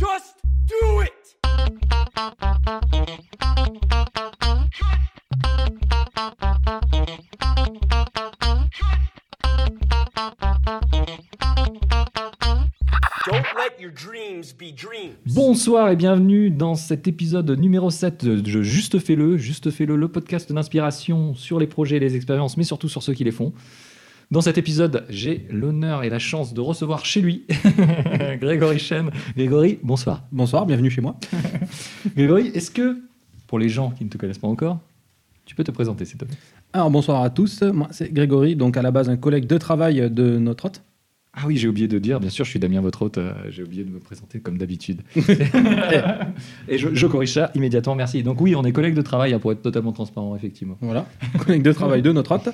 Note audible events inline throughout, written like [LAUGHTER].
Just do it! Bonsoir et bienvenue dans cet épisode numéro 7 de Juste Fais-le. Juste Fais-le, le podcast d'inspiration sur les projets et les expériences, mais surtout sur ceux qui les font. Dans cet épisode, j'ai l'honneur et la chance de recevoir chez lui [LAUGHS] Grégory Chen. Grégory, bonsoir. Bonsoir, bienvenue chez moi. [LAUGHS] Grégory, est-ce que, pour les gens qui ne te connaissent pas encore, tu peux te présenter, s'il te plaît? Alors bonsoir à tous, moi c'est Grégory, donc à la base un collègue de travail de notre hôte. Ah oui, j'ai oublié de dire, bien sûr, je suis Damien, votre hôte, euh, j'ai oublié de me présenter comme d'habitude. [LAUGHS] et je, je corrige ça immédiatement, merci. Donc oui, on est collègues de travail, hein, pour être totalement transparent, effectivement. Voilà, collègue de travail de notre hôte.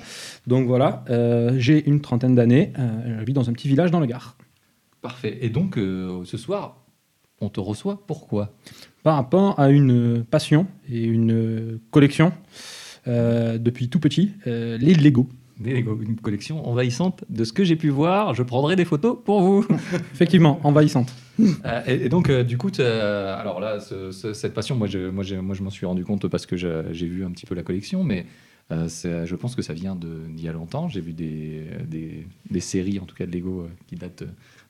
Donc voilà, euh, j'ai une trentaine d'années, euh, j'habite dans un petit village dans le Gard. Parfait. Et donc, euh, ce soir, on te reçoit, pourquoi? Par rapport à une passion et une collection depuis tout petit, les Lego. Une collection envahissante de ce que j'ai pu voir. Je prendrai des photos pour vous. [LAUGHS] Effectivement, envahissante. Euh, et, et donc, euh, du coup, alors là, ce- ce- cette passion, moi, je, moi, moi, je m'en suis rendu compte parce que j'ai vu un petit peu la collection, mais euh, je pense que ça vient d'il y a longtemps. J'ai vu des, des, des séries, en tout cas de Lego, qui datent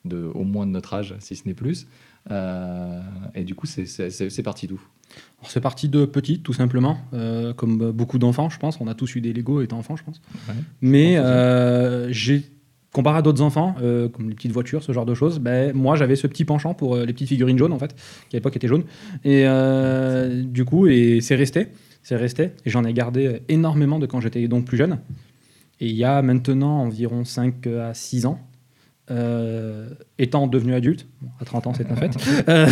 de, au moins de notre âge, si ce n'est plus. Et du coup, c'est- parti d'où? C'est parti de petit, tout simplement, euh, comme beaucoup d'enfants, je pense. On a tous eu des Lego étant enfant, je pense. Ouais. Mais Je pense aussi. euh, j'ai comparé à d'autres enfants, euh, comme les petites voitures, ce genre de choses, ben, moi j'avais ce petit penchant pour les petites figurines jaunes en fait, qui à l'époque étaient jaunes. Et du coup, et c'est resté, c'est resté. Et j'en ai gardé énormément de quand j'étais donc plus jeune. Et il y a maintenant environ 5 à 6 ans, euh, étant devenu adulte, bon, à 30 ans c'est un fait, [LAUGHS] euh,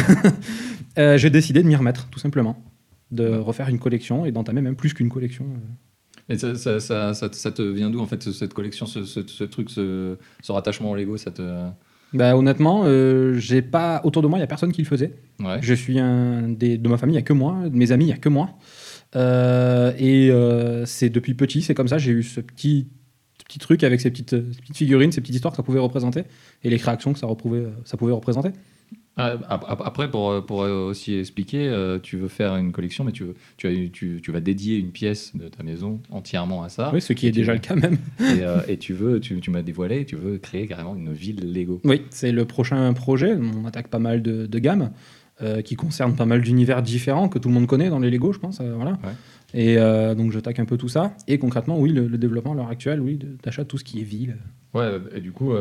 euh, j'ai décidé de m'y remettre, tout simplement. De refaire une collection et d'entamer même plus qu'une collection. euh. Et ça, ça, ça, ça te- vient d'où, en fait, cette collection, ce, ce- ce truc, ce, ce rattachement au Lego ça te... Bah, honnêtement, euh, j'ai pas autour de moi, il y a personne qui le faisait. Ouais. Je suis un des, de ma famille, il y a que moi, de mes amis, il y a que moi. Euh, et euh, c'est depuis petit, c'est comme ça, j'ai eu ce petit, petit truc avec ces petites, ces petites figurines, ces petites histoires que ça pouvait représenter et les créations que ça pouvait représenter. Ah, ap- ap- Après, pour, pour aussi expliquer, euh, tu veux faire une collection, mais tu, veux- tu, as, tu, tu vas dédier une pièce de ta maison entièrement à ça. Oui, ce qui est déjà veux- le cas même. [LAUGHS] Et, euh, et tu veux, tu, tu m'as dévoilé, tu veux créer carrément une ville Lego. Oui, c'est le prochain projet. On attaque pas mal de, de gammes euh, qui concernent pas mal d'univers différents que tout le monde connaît dans les Lego, je pense. euh, voilà. Ouais. Et donc j'attaque un peu tout ça. Et concrètement, oui, le, le développement à l'heure actuelle, oui, de tout ce qui est ville. Ouais, et du coup,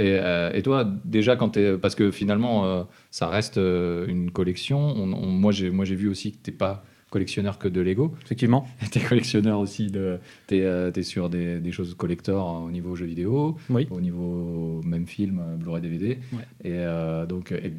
et, euh, et toi, déjà, quand. Parce que finalement, euh, ça reste euh, une collection. On- on- moi, j'ai vu aussi que t'es pas collectionneur que de Lego. Effectivement. [LAUGHS] T'es collectionneur aussi de. Euh, t'es sur des, des choses collector hein, au niveau jeux vidéo, Oui. au niveau même film, Blu-ray DVD. Ouais. Et donc. et,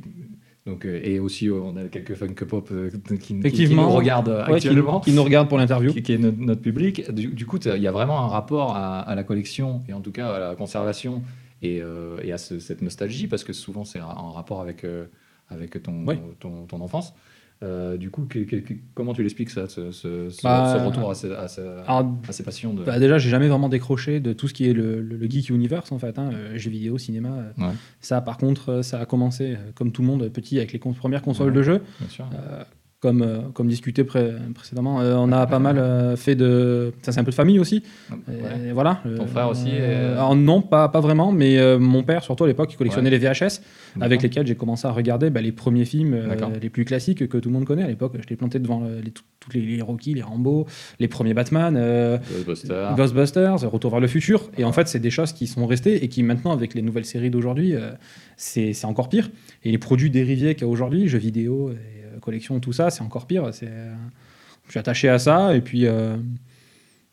donc, et aussi, on a quelques Funko Pop qui, qui- qui Effectivement. nous regardent Ouais, actuellement qui nous regarde pour l'interview. qui, est notre, notre public. Du, du coup, il y a vraiment un rapport à, à la collection et en tout cas à la conservation et, euh, et à ce- cette nostalgie parce que souvent c'est en rapport avec, euh, avec ton, ton, ton enfance. Euh, du coup, que- que- que- comment tu l'expliques ça, ce, ce- ce- Bah, ce retour à, ces- à ces- Alors, à ces passions de... bah, déjà, j'ai jamais vraiment décroché de tout ce qui est le, le- le geek universe en fait, hein, jeux vidéo, cinéma. Ouais. Ça, par contre, ça a commencé comme tout le monde petit avec les con- premières consoles Ouais. de jeux. Bien sûr. Euh, comme, euh, comme discuté pré- précédemment, euh, on a pas mal euh, fait de. Ça, c'est un peu de famille aussi. Ouais. Et voilà. Ton frère aussi alors non, pas, pas vraiment, mais mon père, surtout à l'époque, il collectionnait les VHS, avec lesquels j'ai commencé à regarder bah, les premiers films les plus classiques que tout le monde connaît. À l'époque, je l'ai planté devant les, tous les, les Rocky, les Rambo, les premiers Batman. euh, Ghostbusters. Ghostbusters, Retour vers le futur. Et en fait, c'est des choses qui sont restées et qui maintenant, avec les nouvelles séries d'aujourd'hui, euh, c'est c'est encore pire. Et les produits dérivés qu'il y a aujourd'hui, jeux vidéo, et, collection, tout ça, c'est encore pire. C'est, euh, je suis attaché à ça et puis euh,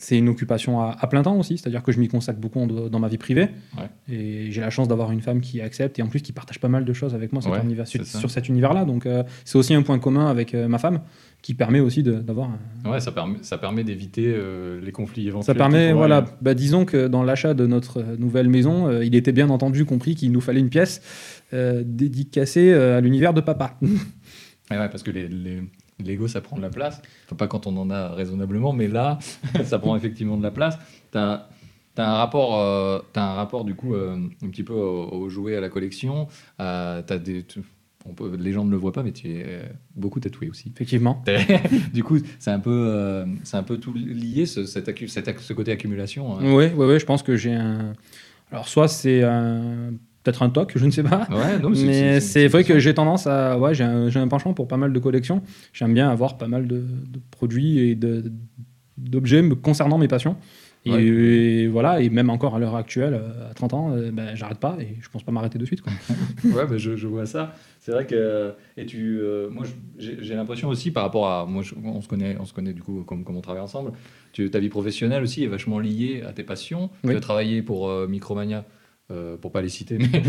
c'est une occupation à, à plein temps aussi. C'est-à-dire que je m'y consacre beaucoup en- dans ma vie privée. Ouais. Et j'ai la chance d'avoir une femme qui accepte et en plus qui partage pas mal de choses avec moi cet Ouais, univers- c'est sur, cet univers-là. Donc euh, c'est aussi un point commun avec euh, ma femme qui permet aussi de- d'avoir un, Ouais, ça permet, ça permet d'éviter euh, les conflits éventuels. ça permet, voilà, bah, disons que dans l'achat de notre nouvelle maison, euh, il était bien entendu compris qu'il nous fallait une pièce euh, dédicacée à l'univers de papa. [LAUGHS] Ouais, ouais, parce que les, les Lego, ça prend de la place. Enfin, pas quand on en a raisonnablement, mais là, [LAUGHS] ça prend effectivement de la place. T'as as un rapport, euh, un rapport du coup euh, un petit peu aux, aux jouets à la collection. Euh, des, tu- on peut, les gens ne le voient pas, mais tu es euh, beaucoup tatoué aussi. Effectivement. [LAUGHS] du coup, c'est un peu, euh, c'est un peu tout lié ce, cet accu- cet ac- ce côté accumulation. hein. Oui, ouais, ouais, je pense que j'ai un. Alors, soit c'est un... peut-être un toc, je ne sais pas. Ouais, non, Mais c'est vrai que j'ai tendance à. Ouais, j'ai un, un penchant pour pas mal de collections. J'aime bien avoir pas mal de, de produits et d'objets concernant mes passions. Et, Ouais. et voilà, et même encore à l'heure actuelle, euh, à 30 ans, euh, ben, j'arrête pas et je pense pas m'arrêter de suite. Quoi. [LAUGHS] Ouais, bah, je, je vois ça. C'est vrai que et tu, euh, moi, j'ai j'ai l'impression aussi par rapport à moi, je- on se connaît, on se connaît du coup comme, comme on travaille ensemble. Tu, ta vie professionnelle aussi est vachement liée à tes passions. Oui. Tu as travaillé pour euh, Micromania. Euh, pour pas les citer, mais [LAUGHS]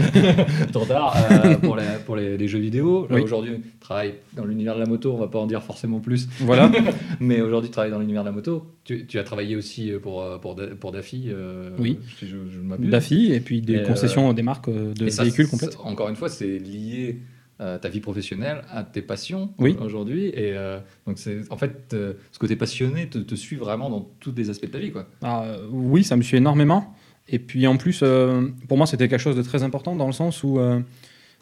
euh, pour, la- pour les, les jeux vidéo. Oui. Aujourd'hui, tu travailles dans l'univers de la moto, on va pas en dire forcément plus, Voilà. [LAUGHS] mais aujourd'hui, tu travailles dans l'univers de la moto. Tu, tu as travaillé aussi pour, euh, pour, Da- pour Daffy. euh, Oui. Je. Daffy et puis des Et, euh, concessions des marques euh, de ça, véhicules complètes. Encore une fois, c'est lié euh, ta vie professionnelle à tes passions Oui. aujourd'hui. Et euh, donc, c'est en fait, euh, ce côté passionné te, te suit vraiment dans tous les aspects de ta vie. Quoi. Ah, euh, oui, ça me suit énormément. Et puis en plus, euh, pour moi, c'était quelque chose de très important dans le sens où euh,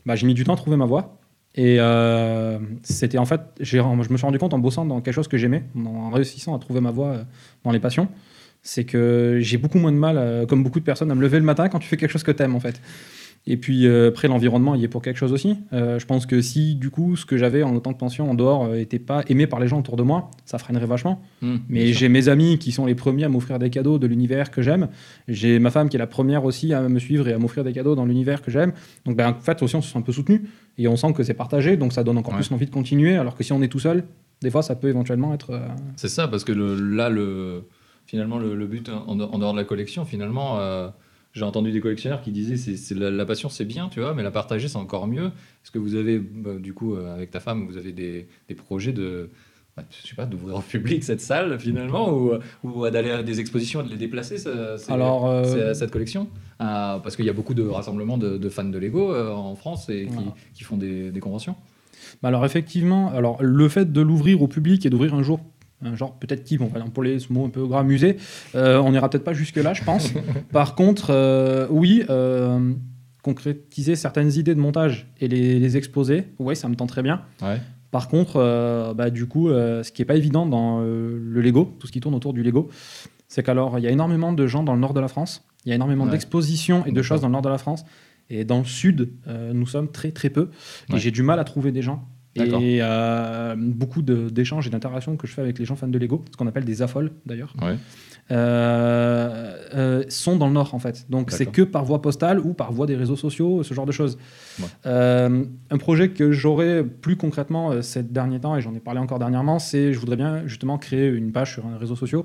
bah, j'ai mis du temps à trouver ma voie. Et euh, c'était en fait, je me suis rendu compte en bossant dans quelque chose que j'aimais, en réussissant à trouver ma voie dans les passions, c'est que j'ai beaucoup moins de mal, comme beaucoup de personnes, à me lever le matin quand tu fais quelque chose que t'aimes en fait. Et puis euh, après, l'environnement y est pour quelque chose aussi. Euh, je pense que si du coup, ce que j'avais en tant que pension en dehors n'était pas aimé par les gens autour de moi, ça freinerait vachement. Bien Mais j'ai mes amis qui sont les premiers à m'offrir des cadeaux de l'univers que j'aime. J'ai ma femme qui est la première aussi à me suivre et à m'offrir des cadeaux dans l'univers que j'aime. Donc ben, en fait aussi on se sent un peu soutenu et on sent que c'est partagé, donc ça donne encore Ouais. plus envie de continuer. Alors que si on est tout seul, des fois ça peut éventuellement être. euh, C'est ça, parce que le, là, le, finalement, le, le but en, en dehors de la collection, finalement, euh, j'ai entendu des collectionneurs qui disaient c'est, la, la passion, c'est bien, tu vois, mais la partager, c'est encore mieux. Est-ce que vous avez, bah, du coup, euh, avec ta femme, vous avez des, des projets de. bah, je sais pas, d'ouvrir au public cette salle finalement ou, ou d'aller à des expositions et de les déplacer ça- c'est- Alors, euh, cette collection? Ah, Parce qu'il y a beaucoup de rassemblements de, de fans de Lego euh, en France et qui, Voilà. qui font des, des conventions. Bah alors effectivement, alors le fait de l'ouvrir au public et d'ouvrir un jour genre peut-être type, on va employer ce mot un peu gras, musée, euh, on n'ira peut-être pas jusque là, je pense. [LAUGHS] Par contre, euh, oui, euh, concrétiser certaines idées de montage et les, les exposer, oui, ça me tente très bien. Ouais. Par contre, euh, bah, du coup, euh, ce qui est pas évident dans euh, le Lego, tout ce qui tourne autour du Lego, c'est qu'alors il y a énormément de gens dans le nord de la France, il y a énormément Ouais. d'expositions et de choses dans le nord de la France, et dans le sud, euh, nous sommes très très peu, Ouais. et j'ai du mal à trouver des gens. Et euh, beaucoup d'échanges et d'interactions que je fais avec les gens fans de Lego, ce qu'on appelle des affoles d'ailleurs, Ouais. euh, euh, sont dans le nord en fait. Donc c'est que par voie postale ou par voie des réseaux sociaux, ce genre de choses. Ouais. Euh, un projet que j'aurais plus concrètement ces derniers temps, et j'en ai parlé encore dernièrement, c'est je voudrais bien justement créer une page sur un réseau social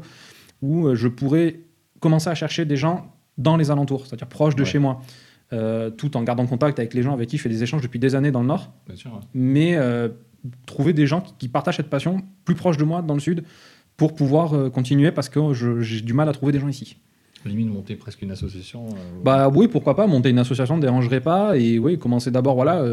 où je pourrais commencer à chercher des gens dans les alentours, c'est-à-dire proches de Ouais. chez moi. Euh, tout en gardant contact avec les gens avec qui je fais des échanges depuis des années dans le nord Bien sûr. ouais. mais euh, trouver des gens qui, qui partagent cette passion plus proche de moi dans le sud pour pouvoir euh, continuer parce que j'ai du mal à trouver des gens ici. Limite monter presque une association. Bah oui, pourquoi pas, monter une association ne dérangerait pas et oui, commencer d'abord voilà,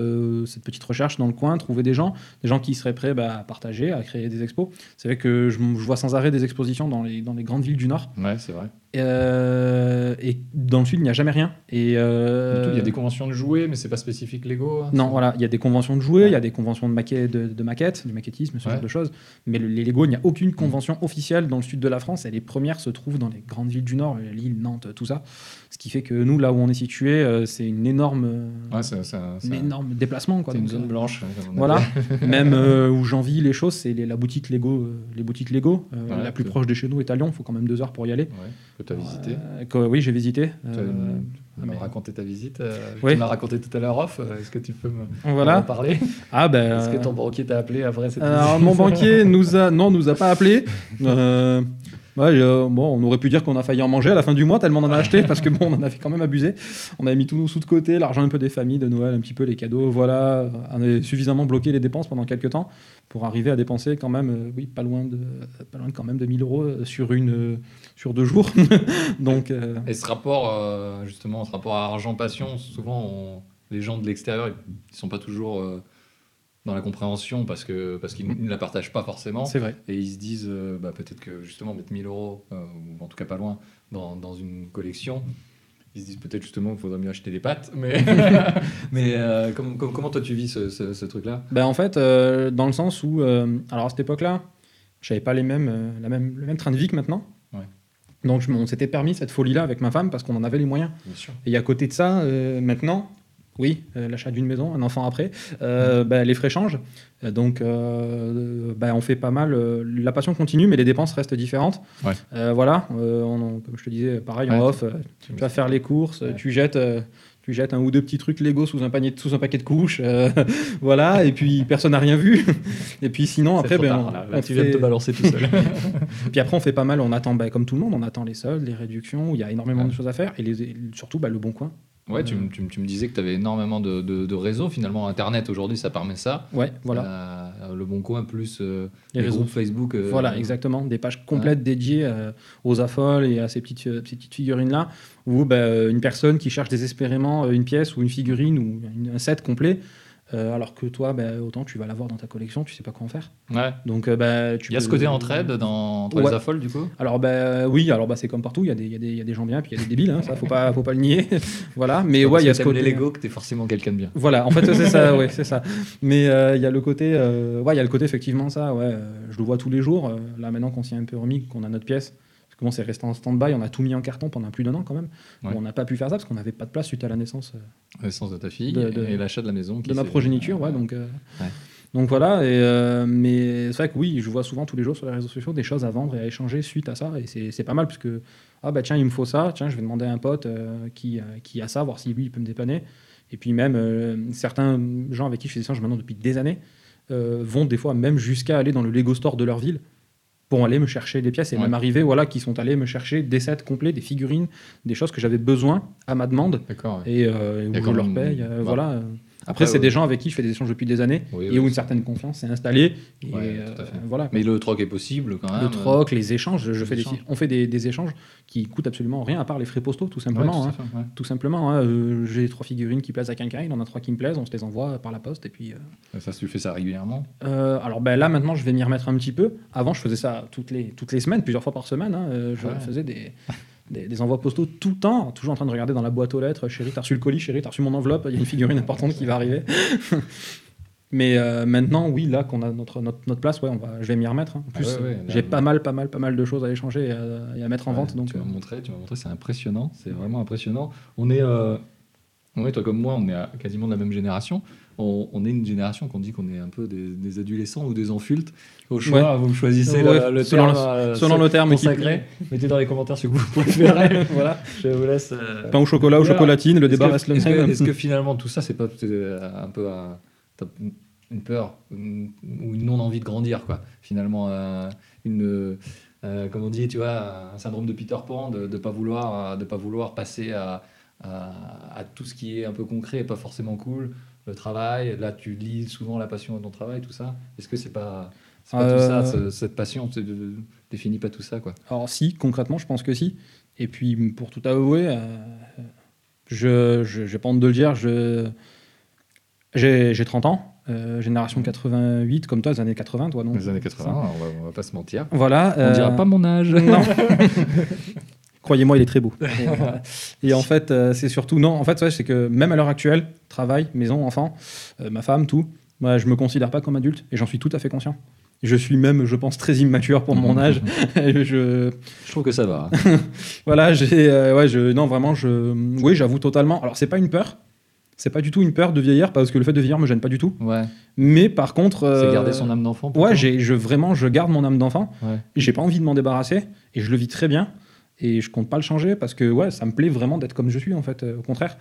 cette petite recherche dans le coin, trouver des gens, des gens qui seraient prêts bah, à partager, à créer des expos. C'est vrai que je, je vois sans arrêt des expositions dans les, dans les grandes villes du Nord Ouais, c'est vrai. Euh, et dans le Sud, il n'y a jamais rien. Et, euh, tout, Il y a des conventions de jouets, mais c'est pas spécifique Lego. hein, Non, voilà, il y a des conventions de jouets, il y a des conventions de, maquettes, de, de maquettes, du maquettisme, ce Ouais. genre de choses. Mais le- les Lego, il n'y a aucune convention officielle dans le sud de la France et les premières se trouvent dans les grandes villes du Nord, Lille, Nantes, tout ça. Ce qui fait que nous, là où on est situé, euh, c'est une énorme, euh, Ouais, énorme déplacement. Quoi, c'est une zone euh, blanche. Voilà, [LAUGHS] même euh, où j'envie les choses, c'est les- la boutique Lego. les boutiques Lego. Euh, Ouais, la plus que- proche de chez nous est à Lyon, il faut quand même deux heures pour y aller. Ouais, que tu as visité. Que- oui, j'ai visité. Tu Euh, tu m'as raconté ta visite. Oui. Tu m'as raconté tout à l'heure off. Est-ce que tu peux me [LAUGHS] en parler [LAUGHS] Ah ben. Est-ce que ton banquier t'a appelé après cette Alors, visite mon banquier nous a non nous a pas appelé. Euh, euh, on aurait pu dire qu'on a failli en manger à la fin du mois tellement on en a acheté parce que on en avait quand même abusé. On avait mis tous nos sous de côté, l'argent un peu des familles de Noël, un petit peu les cadeaux, voilà. On avait suffisamment bloqué les dépenses pendant quelques temps pour arriver à dépenser quand même, euh, oui, pas loin de, pas loin quand même de 1000 euros euh, sur une, deux jours. [LAUGHS] Donc Et ce rapport, justement, ce rapport à argent-passion, souvent, les gens de l'extérieur, ils sont pas toujours dans la compréhension parce que parce qu'ils ne la partagent pas forcément. c'est vrai. Et ils se disent, euh, bah, peut-être que justement, mettre 1000 euros, euh, ou en tout cas pas loin, dans, dans une collection, ils se disent peut-être justement qu'il faudrait mieux acheter des pâtes. Mais, [LAUGHS] mais euh, comment, toi tu vis ce, ce- ce truc-là? Ben, en fait, euh, dans le sens où, alors à cette époque-là, j'avais pas les mêmes, la même, le même train de vie que maintenant. Ouais. Donc je- on s'était permis cette folie-là avec ma femme parce qu'on en avait les moyens. Bien sûr. Et à côté de ça, maintenant, oui, euh, l'achat d'une maison, un enfant après, euh, ben, les frais changent. Euh, Donc, ben, on fait pas mal. la passion continue, mais les dépenses restent différentes. Ouais. Voilà, on comme je te disais, pareil, en Ouais. off, tu vas faire les courses, Ouais. tu jettes. tu jettes un ou deux petits trucs Lego sous un, panier, sous un paquet de couches, euh, [LAUGHS] voilà, et puis personne n'a rien vu. [LAUGHS] Et puis sinon, après, ben, tard, on- là. Là, on tu viens de fait- te balancer tout seul. [LAUGHS] puis après, on fait pas mal, on attend, ben, comme tout le monde, on attend les soldes, les réductions, il y a énormément Ouais. de choses à faire, et les, surtout ben, le bon coin. Ouais, tu, me- tu, me- tu me disais que tu avais énormément de, de, de réseaux. Finalement, Internet aujourd'hui, ça permet ça. Ouais, voilà. Euh, le Bon Coin plus euh, Les les, réseaux. groupes Facebook. euh, Voilà, exactement. Des pages complètes dédiées euh, aux affoles et à ces petites, euh, ces petites figurines-là, où bah, euh, une personne qui cherche désespérément euh, une pièce ou une figurine ou un set complet, euh, alors que toi, bah, autant tu vas l'avoir dans ta collection, tu sais pas quoi en faire. Ouais. Donc, euh, bah, tu Il y a peux- ce côté entraide dans, entre Ouais. les affoles, du coup Alors, bah, oui, alors bah, c'est comme partout, il y, a des- il y, a des- il y a des gens bien, puis il y a des débiles, hein, ça, faut pas, faut pas le nier. [LAUGHS] voilà, mais ouais, il y a ce côté. les Lego que t'es forcément quelqu'un de bien. Voilà, en fait, c'est ça, [LAUGHS] ouais, c'est ça. Mais euh, il y a le côté, euh, ouais, il y a le côté effectivement ça, ouais. je le vois tous les jours. là, maintenant qu'on s'y est un peu remis, qu'on a notre pièce, bon, c'est resté en stand-by, on a tout mis en carton pendant plus d'un an quand même. Ouais. On n'a pas pu faire ça parce qu'on n'avait pas de place suite à la naissance euh, Naissance de ta fille De- de- et l'achat de la maison. qui de ma progéniture, ouais. Donc, euh, Ouais. donc voilà. Et euh, mais c'est vrai que oui, je vois souvent tous les jours sur les réseaux sociaux des choses à vendre et à échanger suite à ça, et c'est c'est pas mal parce que ah bah tiens, il me faut ça, tiens, je vais demander à un pote euh, qui, euh, qui a ça, voir si lui il peut me dépanner. Et puis même certains gens avec qui je fais des échanges maintenant depuis des années vont des fois même jusqu'à aller dans le Lego Store de leur ville pour aller me chercher des pièces et Ouais. même arriver voilà qui sont allés me chercher des sets complets, des figurines, des choses que j'avais besoin à ma demande et, euh, où Et je comme- leur paye. euh, Ouais. voilà. Après, Après, c'est des gens avec qui je fais des échanges depuis des années et où une certaine confiance s'est installée. Et, euh, voilà. Mais le troc est possible quand même. le troc, les échanges, je fais des- on fait des, des échanges qui coûtent absolument rien à part les frais postaux, tout Ouais, simplement. tout hein. fait, ouais. Tout simplement, hein, euh, j'ai trois figurines qui plaisent à quelqu'un, il en a trois qui me plaisent, on se les envoie par la poste et puis. euh, Ça, tu fais ça régulièrement? euh, alors ben, là maintenant je vais m'y remettre un petit peu. Avant je faisais ça toutes les, toutes les semaines, plusieurs fois par semaine. hein. Je Ouais. faisais des, [LAUGHS] des, des envois postaux tout le temps, toujours en train de regarder dans la boîte aux lettres. Chérie, t'as reçu le colis, chérie, t'as reçu mon enveloppe, il y a une figurine importante qui va arriver. [LAUGHS] Mais euh, maintenant, oui, là qu'on a notre, notre, notre place, ouais, on va, je vais m'y remettre. hein. En Ah plus, ouais, ouais, là, j'ai pas mal, pas mal, pas mal de choses à échanger et à, et à mettre en vente. Donc, tu m'as euh, montré, tu m'as montré, c'est impressionnant, c'est vraiment impressionnant. On est, euh, ouais, toi comme moi, on est à- quasiment de la même génération. On, on est une génération qu'on dit qu'on est un peu des, des adolescents ou des enfultes. Au choix, vous choisissez Ouais, le, le selon terme, le- euh, selon le terme consacré. Mettez dans les commentaires ce que vous [LAUGHS] préférez. [LAUGHS] voilà, je vous laisse. euh, pain au chocolat ou chocolatine, le débat reste le est-ce que, même. est-ce que [LAUGHS] finalement tout ça, c'est pas euh, un peu un- une peur une- ou une non-envie de grandir, quoi Finalement, euh, une, comme on dit, tu vois, un syndrome de Peter Pan, de ne pas, vouloir, de pas vouloir passer à, à, à tout ce qui est un peu concret et pas forcément cool, le travail. Là, tu lis souvent la passion de ton travail, tout ça. Est-ce que c'est pas, c'est pas tout ça, Euh, ce- cette passion de- définit pas tout ça, quoi? Alors si, concrètement, je pense que si. Et puis, pour tout avouer, euh, je je j'ai pas honte de le dire, je, j'ai, j'ai 30 ans, euh, génération 88, comme toi, les années 80, toi, donc. Les années 80, on va, on va pas se mentir. Voilà. On euh, dira pas mon âge. Non. [LAUGHS] Croyez-moi, il est très beau. [LAUGHS] Et, euh, et en fait, euh, c'est surtout non. En fait, ouais, c'est que même à l'heure actuelle, travail, maison, enfant, euh, ma femme, tout, moi, je me considère pas comme adulte et j'en suis tout à fait conscient. Je suis même, je pense, très immature pour mon âge. [LAUGHS] Je, Je trouve que ça va. hein. [LAUGHS] voilà, j'ai, euh, ouais, je, non, vraiment, je, oui, j'avoue totalement. Alors, c'est pas une peur. C'est pas du tout une peur de vieillir parce que le fait de vieillir me gêne pas du tout. Ouais. Mais par contre, C'est euh, garder son âme d'enfant. Ouais, j'ai, je vraiment, je garde mon âme d'enfant. Ouais. J'ai pas envie de m'en débarrasser et je le vis très bien et je compte pas le changer parce que ouais, ça me plaît vraiment d'être comme je suis en fait. euh, au contraire.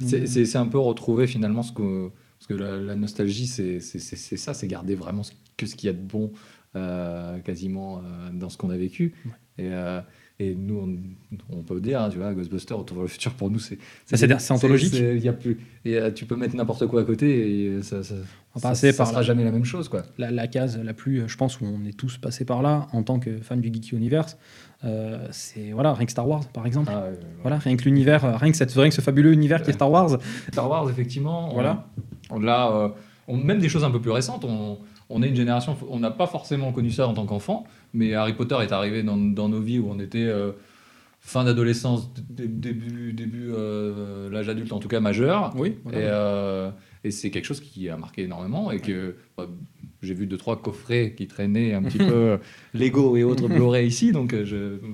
C'est- un peu retrouver finalement ce que. Parce que la, la nostalgie, c'est ça, c'est garder vraiment ce- que ce qu'il y a de bon euh, quasiment euh, dans ce qu'on a vécu. Et, euh, et nous, on, on peut dire, hein, tu vois, Ghostbusters, Retour vers le futur, pour nous, c'est. Ça, c'est- anthologique. y a plus, euh, tu peux mettre n'importe quoi à côté et ça, ça, On ça- ça par sera jamais la même chose, quoi. La, la case la plus, euh, je pense, où on est tous passés par là en tant que fan du Geeky Universe, euh, c'est voilà, rien que Star Wars par exemple. Ah. Voilà, rien que l'univers, euh, rien que, cette, rien que ce fabuleux univers qui est Star Wars. Star Wars, effectivement. Voilà. On, euh, on- même des choses un peu plus récentes. On, on est une génération, on n'a pas forcément connu ça en tant qu'enfant, mais Harry Potter est arrivé dans, dans nos vies où on était. euh, fin d'adolescence, dé- début, début euh, l'âge adulte, en tout cas majeur. Oui. Et, voilà. euh, et c'est quelque chose qui a marqué énormément et que bah, j'ai vu deux trois coffrets qui traînaient un petit [LAUGHS] peu Lego et autres Blu-ray ici, donc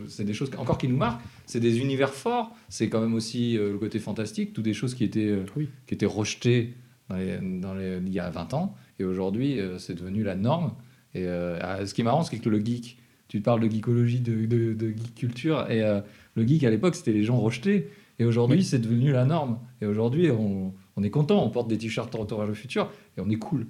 c'est des choses encore qui nous marquent. C'est des univers forts. C'est quand même aussi le côté fantastique, toutes des choses qui étaient Oui. qui étaient rejetées dans les, dans les- il y a 20 ans et aujourd'hui euh, c'est devenu la norme. Et euh, ah, ce qui est marrant, c'est que le geek, tu parles de geekologie, de, de, de geek culture, et euh, le geek à l'époque c'était les gens rejetés. Et aujourd'hui, Oui. c'est devenu la norme. Et aujourd'hui, on, on est content, on porte des t-shirts Retour futur et on est cool.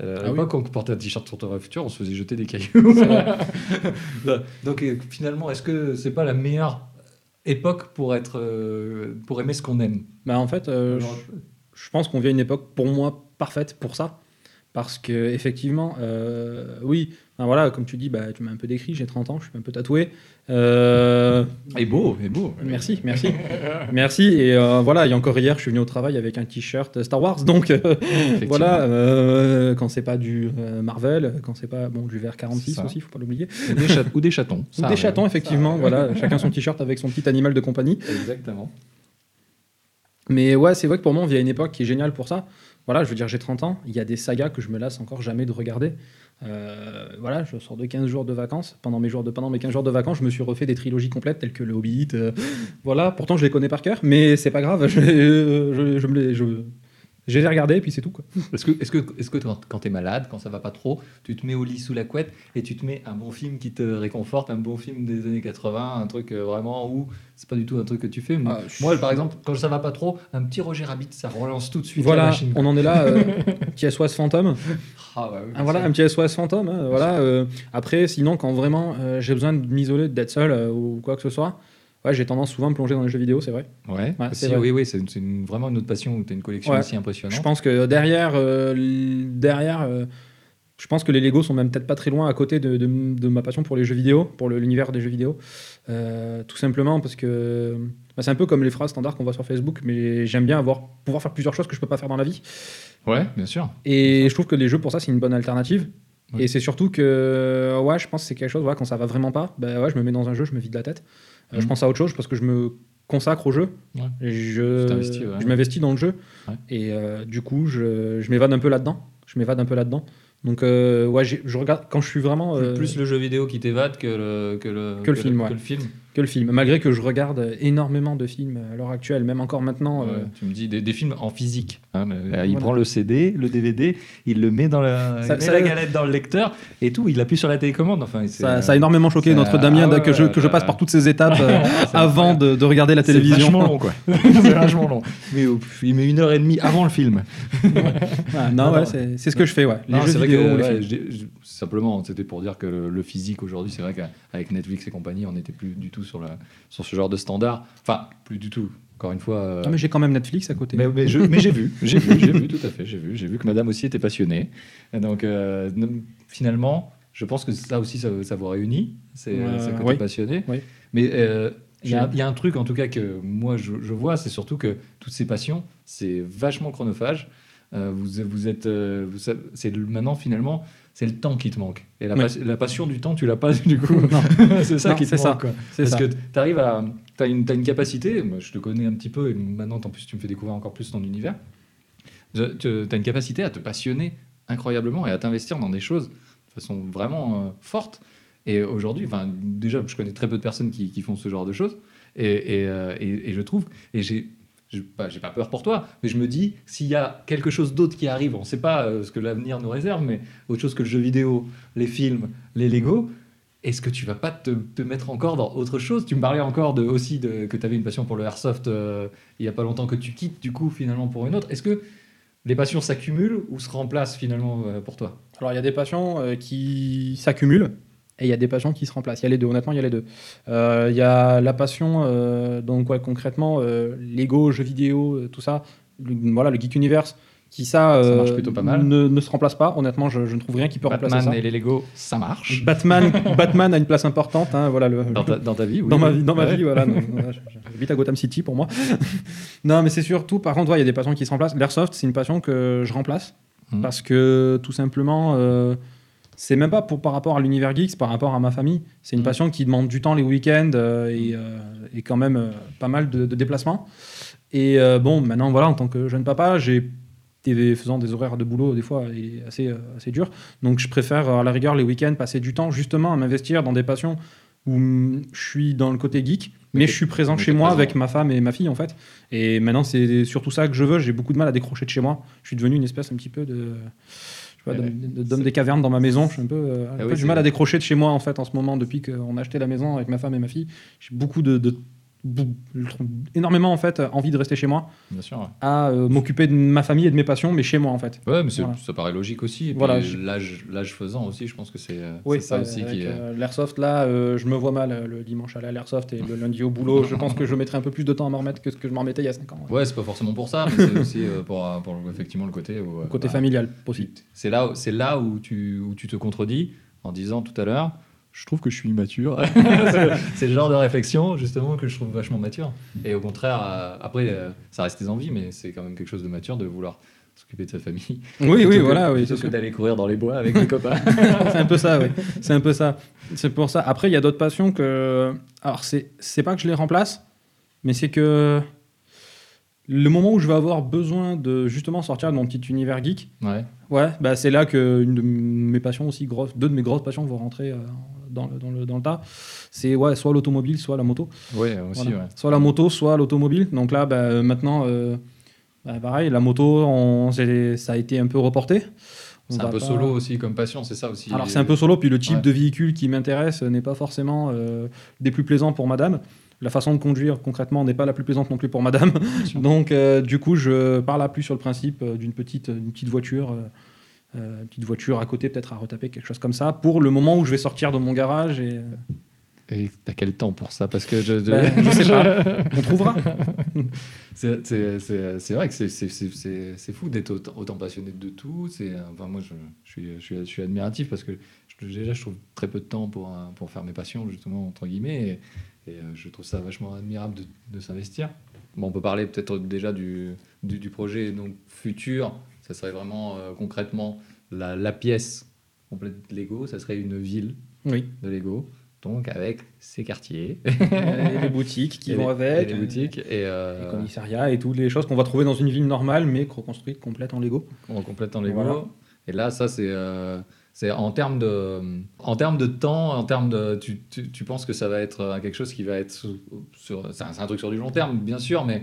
Euh, à Ah oui. l'époque, quand on portait un t-shirt Retour futur, on se faisait jeter des cailloux. [LAUGHS] Donc euh, finalement, est-ce que c'est pas la meilleure époque pour être, euh, pour aimer ce qu'on aime? Bah, en fait, euh, Alors, je, je pense qu'on vit une époque, pour moi, parfaite pour ça. Parce que, effectivement, euh, oui, voilà, comme tu dis, bah, tu m'as un peu décrit, j'ai 30 ans, je suis un peu tatoué. Euh, Et beau, et beau. Merci, merci. merci. Et euh, voilà, et encore hier, je suis venu au travail avec un t-shirt Star Wars. Donc voilà, quand c'est pas du Marvel, quand c'est pas bon, du vert 46 ça. aussi, faut pas l'oublier. Ou des, chat- ou des chatons. Ou des chatons, effectivement. Voilà, [LAUGHS] chacun son t-shirt avec son petit animal de compagnie. Exactement. Mais ouais, c'est vrai que pour moi, on vit à une époque qui est géniale pour ça. Voilà, je veux dire, j'ai 30 ans, il y a des sagas que je me lasse encore jamais de regarder. Euh, voilà, je sors de 15 jours de vacances. Pendant mes, jours de, pendant mes 15 jours de vacances, je me suis refait des trilogies complètes telles que Le Hobbit. euh, voilà, pourtant je les connais par cœur, mais c'est pas grave, [LAUGHS] je, je, me les. Je, je les ai regardés et puis c'est tout. Quoi. Est-ce que, est-ce que, est-ce que quand, t'es malade, quand ça va pas trop, tu te mets au lit sous la couette et tu te mets un bon film qui te réconforte, un bon film des années 80, un truc euh, vraiment où c'est pas du tout un truc que tu fais. Moi, Ah, je- moi, par exemple, quand ça va pas trop, un petit Roger Rabbit, ça relance tout de suite la Voilà, machine. on en est là. Euh, [LAUGHS] petit SOS fantôme. Ah, ouais, oui, Ah, voilà, un petit SOS fantôme. hein, voilà, euh, après, sinon, quand vraiment euh, j'ai besoin de m'isoler, d'être seul euh, ou quoi que ce soit, ouais, j'ai tendance souvent à me plonger dans les jeux vidéo, c'est vrai. Ouais, Ouais, vrai. oui, oui, c'est, vraiment une autre passion où tu as une collection Ouais. aussi impressionnante. Je pense que derrière, euh, derrière euh, je pense que les Lego sont même peut-être pas très loin à côté de, de- de ma passion pour les jeux vidéo, pour l'univers des jeux vidéo. Euh, tout simplement parce que bah, c'est un peu comme les phrases standards qu'on voit sur Facebook, mais j'aime bien avoir, pouvoir faire plusieurs choses que je peux pas faire dans la vie. Ouais, bien sûr. Et je trouve que les jeux, pour ça, c'est une bonne alternative. Ouais. Et c'est surtout que, ouais, je pense que c'est quelque chose, ouais, quand ça va vraiment pas, bah, ouais, je me mets dans un jeu, je me vide la tête. Euh, Je Mhm. pense à autre chose parce que je me consacre au jeu. Ouais. Je, ouais. m'investis dans le jeu. Ouais. Et euh, du coup, je, je m'évade un peu là-dedans. Je m'évade un peu là-dedans. Donc, euh, ouais, je regarde quand je suis vraiment. euh, Plus le jeu vidéo qui t'évade que le, que le, Que le film, ouais. que le film. Que le film. Malgré que je regarde énormément de films à l'heure actuelle, même encore maintenant. euh, tu me dis des, des films en physique. hein, le- il Voilà. prend le CD, le DVD, il le met dans la, Ça- met ça- la galette dans le lecteur et tout. Il appuie sur la télécommande. Enfin, c'est, ça, euh, ça a énormément choqué notre Damien ah ouais, que, je, que je passe par toutes ces étapes [LAUGHS] euh, c'est avant de, de regarder la C'est télévision. vachement long, quoi. [LAUGHS] c'est vachement long. Mais il met une heure et demie avant le film. Ah, non, Non, ouais, non. c'est c'est ce que je fais, ouais. Les Non, jeux c'est vrai vidéo, que les ouais, films. je- je- simplement, c'était pour dire que le, le physique aujourd'hui, c'est vrai qu'avec Netflix et compagnie, on n'était plus du tout sur, la, sur ce genre de standard. Enfin, plus du tout. Encore une fois. euh, Ah, mais j'ai quand même Netflix à côté. Mais, mais je- mais j'ai vu, j'ai vu, j'ai vu, tout à fait, j'ai vu, j'ai vu que Madame aussi était passionnée. Et donc euh, finalement, je pense que ça aussi, ça, ça vous réunit, c'est Euh, côté oui. passionné. Oui. Mais euh, il y, a- y un truc en tout cas que moi je, je vois, c'est surtout que toutes ces passions, c'est vachement chronophage. Euh, vous, vous êtes, euh, vous savez- c'est le- maintenant finalement, c'est le temps qui te manque. Et la, Oui. pas- la passion du temps, tu l'as pas du coup. [LAUGHS] C'est ça Non, qui te c'est ça. manque. quoi. C'est Parce ça. que tu arrives à. Tu as une, t'as une capacité, moi je te connais un petit peu, et maintenant en plus tu me fais découvrir encore plus ton univers. Tu as une capacité à te passionner incroyablement et à t'investir dans des choses de façon vraiment euh, forte. Et aujourd'hui, enfin, déjà, je connais très peu de personnes qui, qui font ce genre de choses. Et, et, euh, et- et je trouve, et j'ai. J'ai pas, pas peur pour toi, mais je me dis, s'il y a quelque chose d'autre qui arrive, on ne sait pas euh, ce que l'avenir nous réserve, mais autre chose que le jeu vidéo, les films, les Lego, est-ce que tu vas pas te, mettre encore dans autre chose? Tu me parlais encore de, aussi de, que tu avais une passion pour le airsoft euh, il y a pas longtemps que tu quittes du coup finalement pour une autre. Est-ce que les passions s'accumulent ou se remplacent finalement euh, pour toi? Alors, il y a des passions qui s'accumulent et il y a des passions qui se remplacent. Il y a les deux, honnêtement, il y a les deux. Euh, Il y a la passion, euh, donc ouais, concrètement, euh, Lego, jeux vidéo, euh, tout ça, le, voilà, le Geek Universe, qui ça, Ça marche plutôt pas mal. Ne, ne se remplace pas. Honnêtement, je, je ne trouve rien qui peut remplacer Batman ça. et les Lego, ça marche. Batman, [LAUGHS] Batman a une place importante. hein, voilà, le, Dans ta, dans ta vie, oui. dans ma vie, dans ma Ouais. vie, voilà. [LAUGHS] J'habite à Gotham City pour moi. [LAUGHS] non, mais c'est surtout, par contre, ouais, il y a des passions qui se remplacent. L'airsoft, c'est une passion que je remplace Mhm. parce que tout simplement, c'est même pas pour, par rapport à l'univers geek, c'est par rapport à ma famille. C'est une Mhm. passion qui demande du temps les week-ends euh, et, euh, et quand même euh, pas mal de, de déplacements. Et euh, bon, maintenant, voilà, en tant que jeune papa, j'ai faisant des horaires de boulot des fois et assez, assez dur. Donc je préfère à la rigueur les week-ends passer du temps justement à m'investir dans des passions où hum, je suis dans le côté geek, mais je suis présent mais chez moi présent. avec ma femme et ma fille en fait. Et maintenant c'est surtout ça que je veux. J'ai beaucoup de mal à décrocher de chez moi. Je suis devenu une espèce un petit peu de pas, Ouais, d'homme- C'est- des cavernes dans ma maison. Je suis un peu, euh, un Ah peu du mal à décrocher de chez moi en fait en ce moment depuis qu'on a acheté la maison avec ma femme et ma fille. J'ai beaucoup de, de- énormément en fait envie de rester chez moi Bien sûr. ouais. à euh, m'occuper de ma famille et de mes passions, mais chez moi en fait. Ouais, mais Voilà. ça paraît logique aussi. Et puis, Voilà, l'âge, l'âge faisant aussi, je pense que c'est euh, Oui, ça euh, aussi qui. est- euh, l'airsoft là, euh, je me vois mal le dimanche aller à l'airsoft et le lundi au boulot. je pense que je mettrai un peu plus de temps à m'en remettre que ce que je m'en remettais il y a 5 ans. Ouais, c'est pas forcément pour ça, mais c'est aussi pour, pour effectivement le côté où. Côté bah, familial aussi. C'est là, c'est là où tu, où tu te contredis en disant tout à l'heure, je trouve que je suis immature. [LAUGHS] c'est le genre de réflexion justement que je trouve vachement mature. Et au contraire, euh, après, euh, ça reste tes envies, mais c'est quand même quelque chose de mature de vouloir s'occuper de sa famille. Oui, oui, que- voilà, oui. plutôt que d'aller courir dans les bois avec les [LAUGHS] copains. c'est un peu ça, oui. C'est un peu ça. C'est pour ça. Après, il y a d'autres passions que. Alors, c'est c'est pas que je les remplace, mais c'est que le moment où je vais avoir besoin de justement sortir de mon petit univers geek, Ouais. ouais, bah c'est là que une de mes passions aussi grosses, deux de mes grosses passions vont rentrer euh, dans, le, dans, le, dans le tas. C'est ouais, soit l'automobile, soit la moto. Ouais, aussi, Voilà. ouais. Soit la moto, soit l'automobile. Donc là, bah, maintenant, euh, bah, pareil, la moto, on, ça a été un peu reporté. C'est un peu pas- solo aussi comme passion, c'est ça aussi. Alors c'est un peu solo, puis le type Ouais. de véhicule qui m'intéresse n'est pas forcément euh, des plus plaisants pour madame. La façon de conduire concrètement n'est pas la plus plaisante non plus pour madame. Donc euh, du coup, je parle là plus sur le principe d'une petite, petite voiture. euh, une petite voiture à côté peut-être à retaper quelque chose comme ça pour le moment où je vais sortir de mon garage et euh, Et t'as quel temps pour ça? Parce que je, Ben, je sais pas. [LAUGHS] on trouvera [LAUGHS] C'est- vrai que c'est- fou d'être autant, autant passionné de tout. Euh, Enfin, moi, je, je suis, je, suis, je suis admiratif parce que déjà, je trouve très peu de temps pour, euh, pour faire mes passions, justement, entre guillemets. Et, et, euh, je trouve ça vachement admirable de, de s'investir. Bon, on peut parler peut-être déjà du, du, du projet donc, futur. Ça serait vraiment euh, concrètement la, la pièce complète de Lego. Ça serait une ville oui de Lego. Donc, avec ses quartiers. [LAUGHS] et les boutiques qui Et vont les- avec et les boutiques. Et, euh, les commissariats et toutes les choses qu'on va trouver dans une ville normale mais reconstruite complète en Lego On complète en Lego. Voilà. Et là, ça, c'est euh, c'est en termes de, en termes de temps, en termes de, tu, tu, tu penses que ça va être euh, quelque chose qui va être sur, c'est un, truc sur du long terme, bien sûr, mais euh,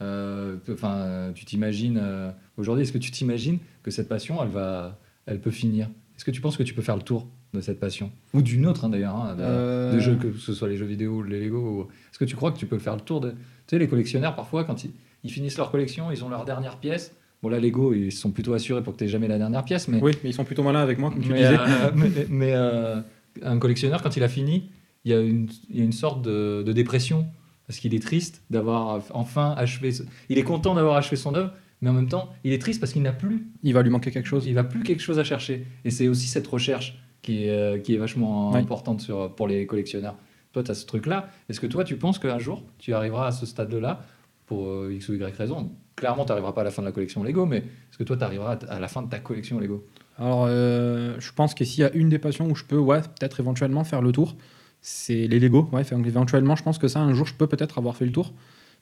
enfin, euh, tu t'imagines euh, aujourd'hui, est-ce que tu t'imagines que cette passion, elle va, elle peut finir? Est-ce que tu penses que tu peux faire le tour de cette passion? Ou d'une autre hein, d'ailleurs, hein, de, Euh, de jeux, que ce soit les jeux vidéo ou les Lego ou- Est-ce que tu crois que tu peux faire le tour de, tu sais, les collectionneurs parfois quand ils, ils finissent leur collection, ils ont leur dernière pièce. Bon, là, Lego, ils sont plutôt assurés pour que tu jamais la dernière pièce, mais, oui mais ils sont plutôt malins avec moi comme tu mais, disais. euh, [LAUGHS] mais- mais, euh, un collectionneur, quand il a fini, il y a une, il y a une sorte de, de dépression parce qu'il est triste d'avoir enfin achevé. ce- Il est content d'avoir achevé son œuvre, mais en même temps, il est triste parce qu'il n'a plus, il va lui manquer quelque chose il va plus quelque chose à chercher. Et c'est aussi cette recherche qui est, euh, qui est vachement importante sur, pour les collectionneurs. Toi, tu as ce truc-là. Est-ce que toi, tu penses qu'un jour, tu arriveras à ce stade-là pour euh, X ou Y raison? Clairement, tu n'arriveras pas à la fin de la collection Lego, mais est-ce que toi, tu arriveras à, à la fin de ta collection Lego? Alors, euh, je pense que s'il y a une des passions où je peux, ouais, peut-être éventuellement faire le tour, c'est les Lego. Ouais, éventuellement, je pense que ça, un jour, je peux peut-être avoir fait le tour,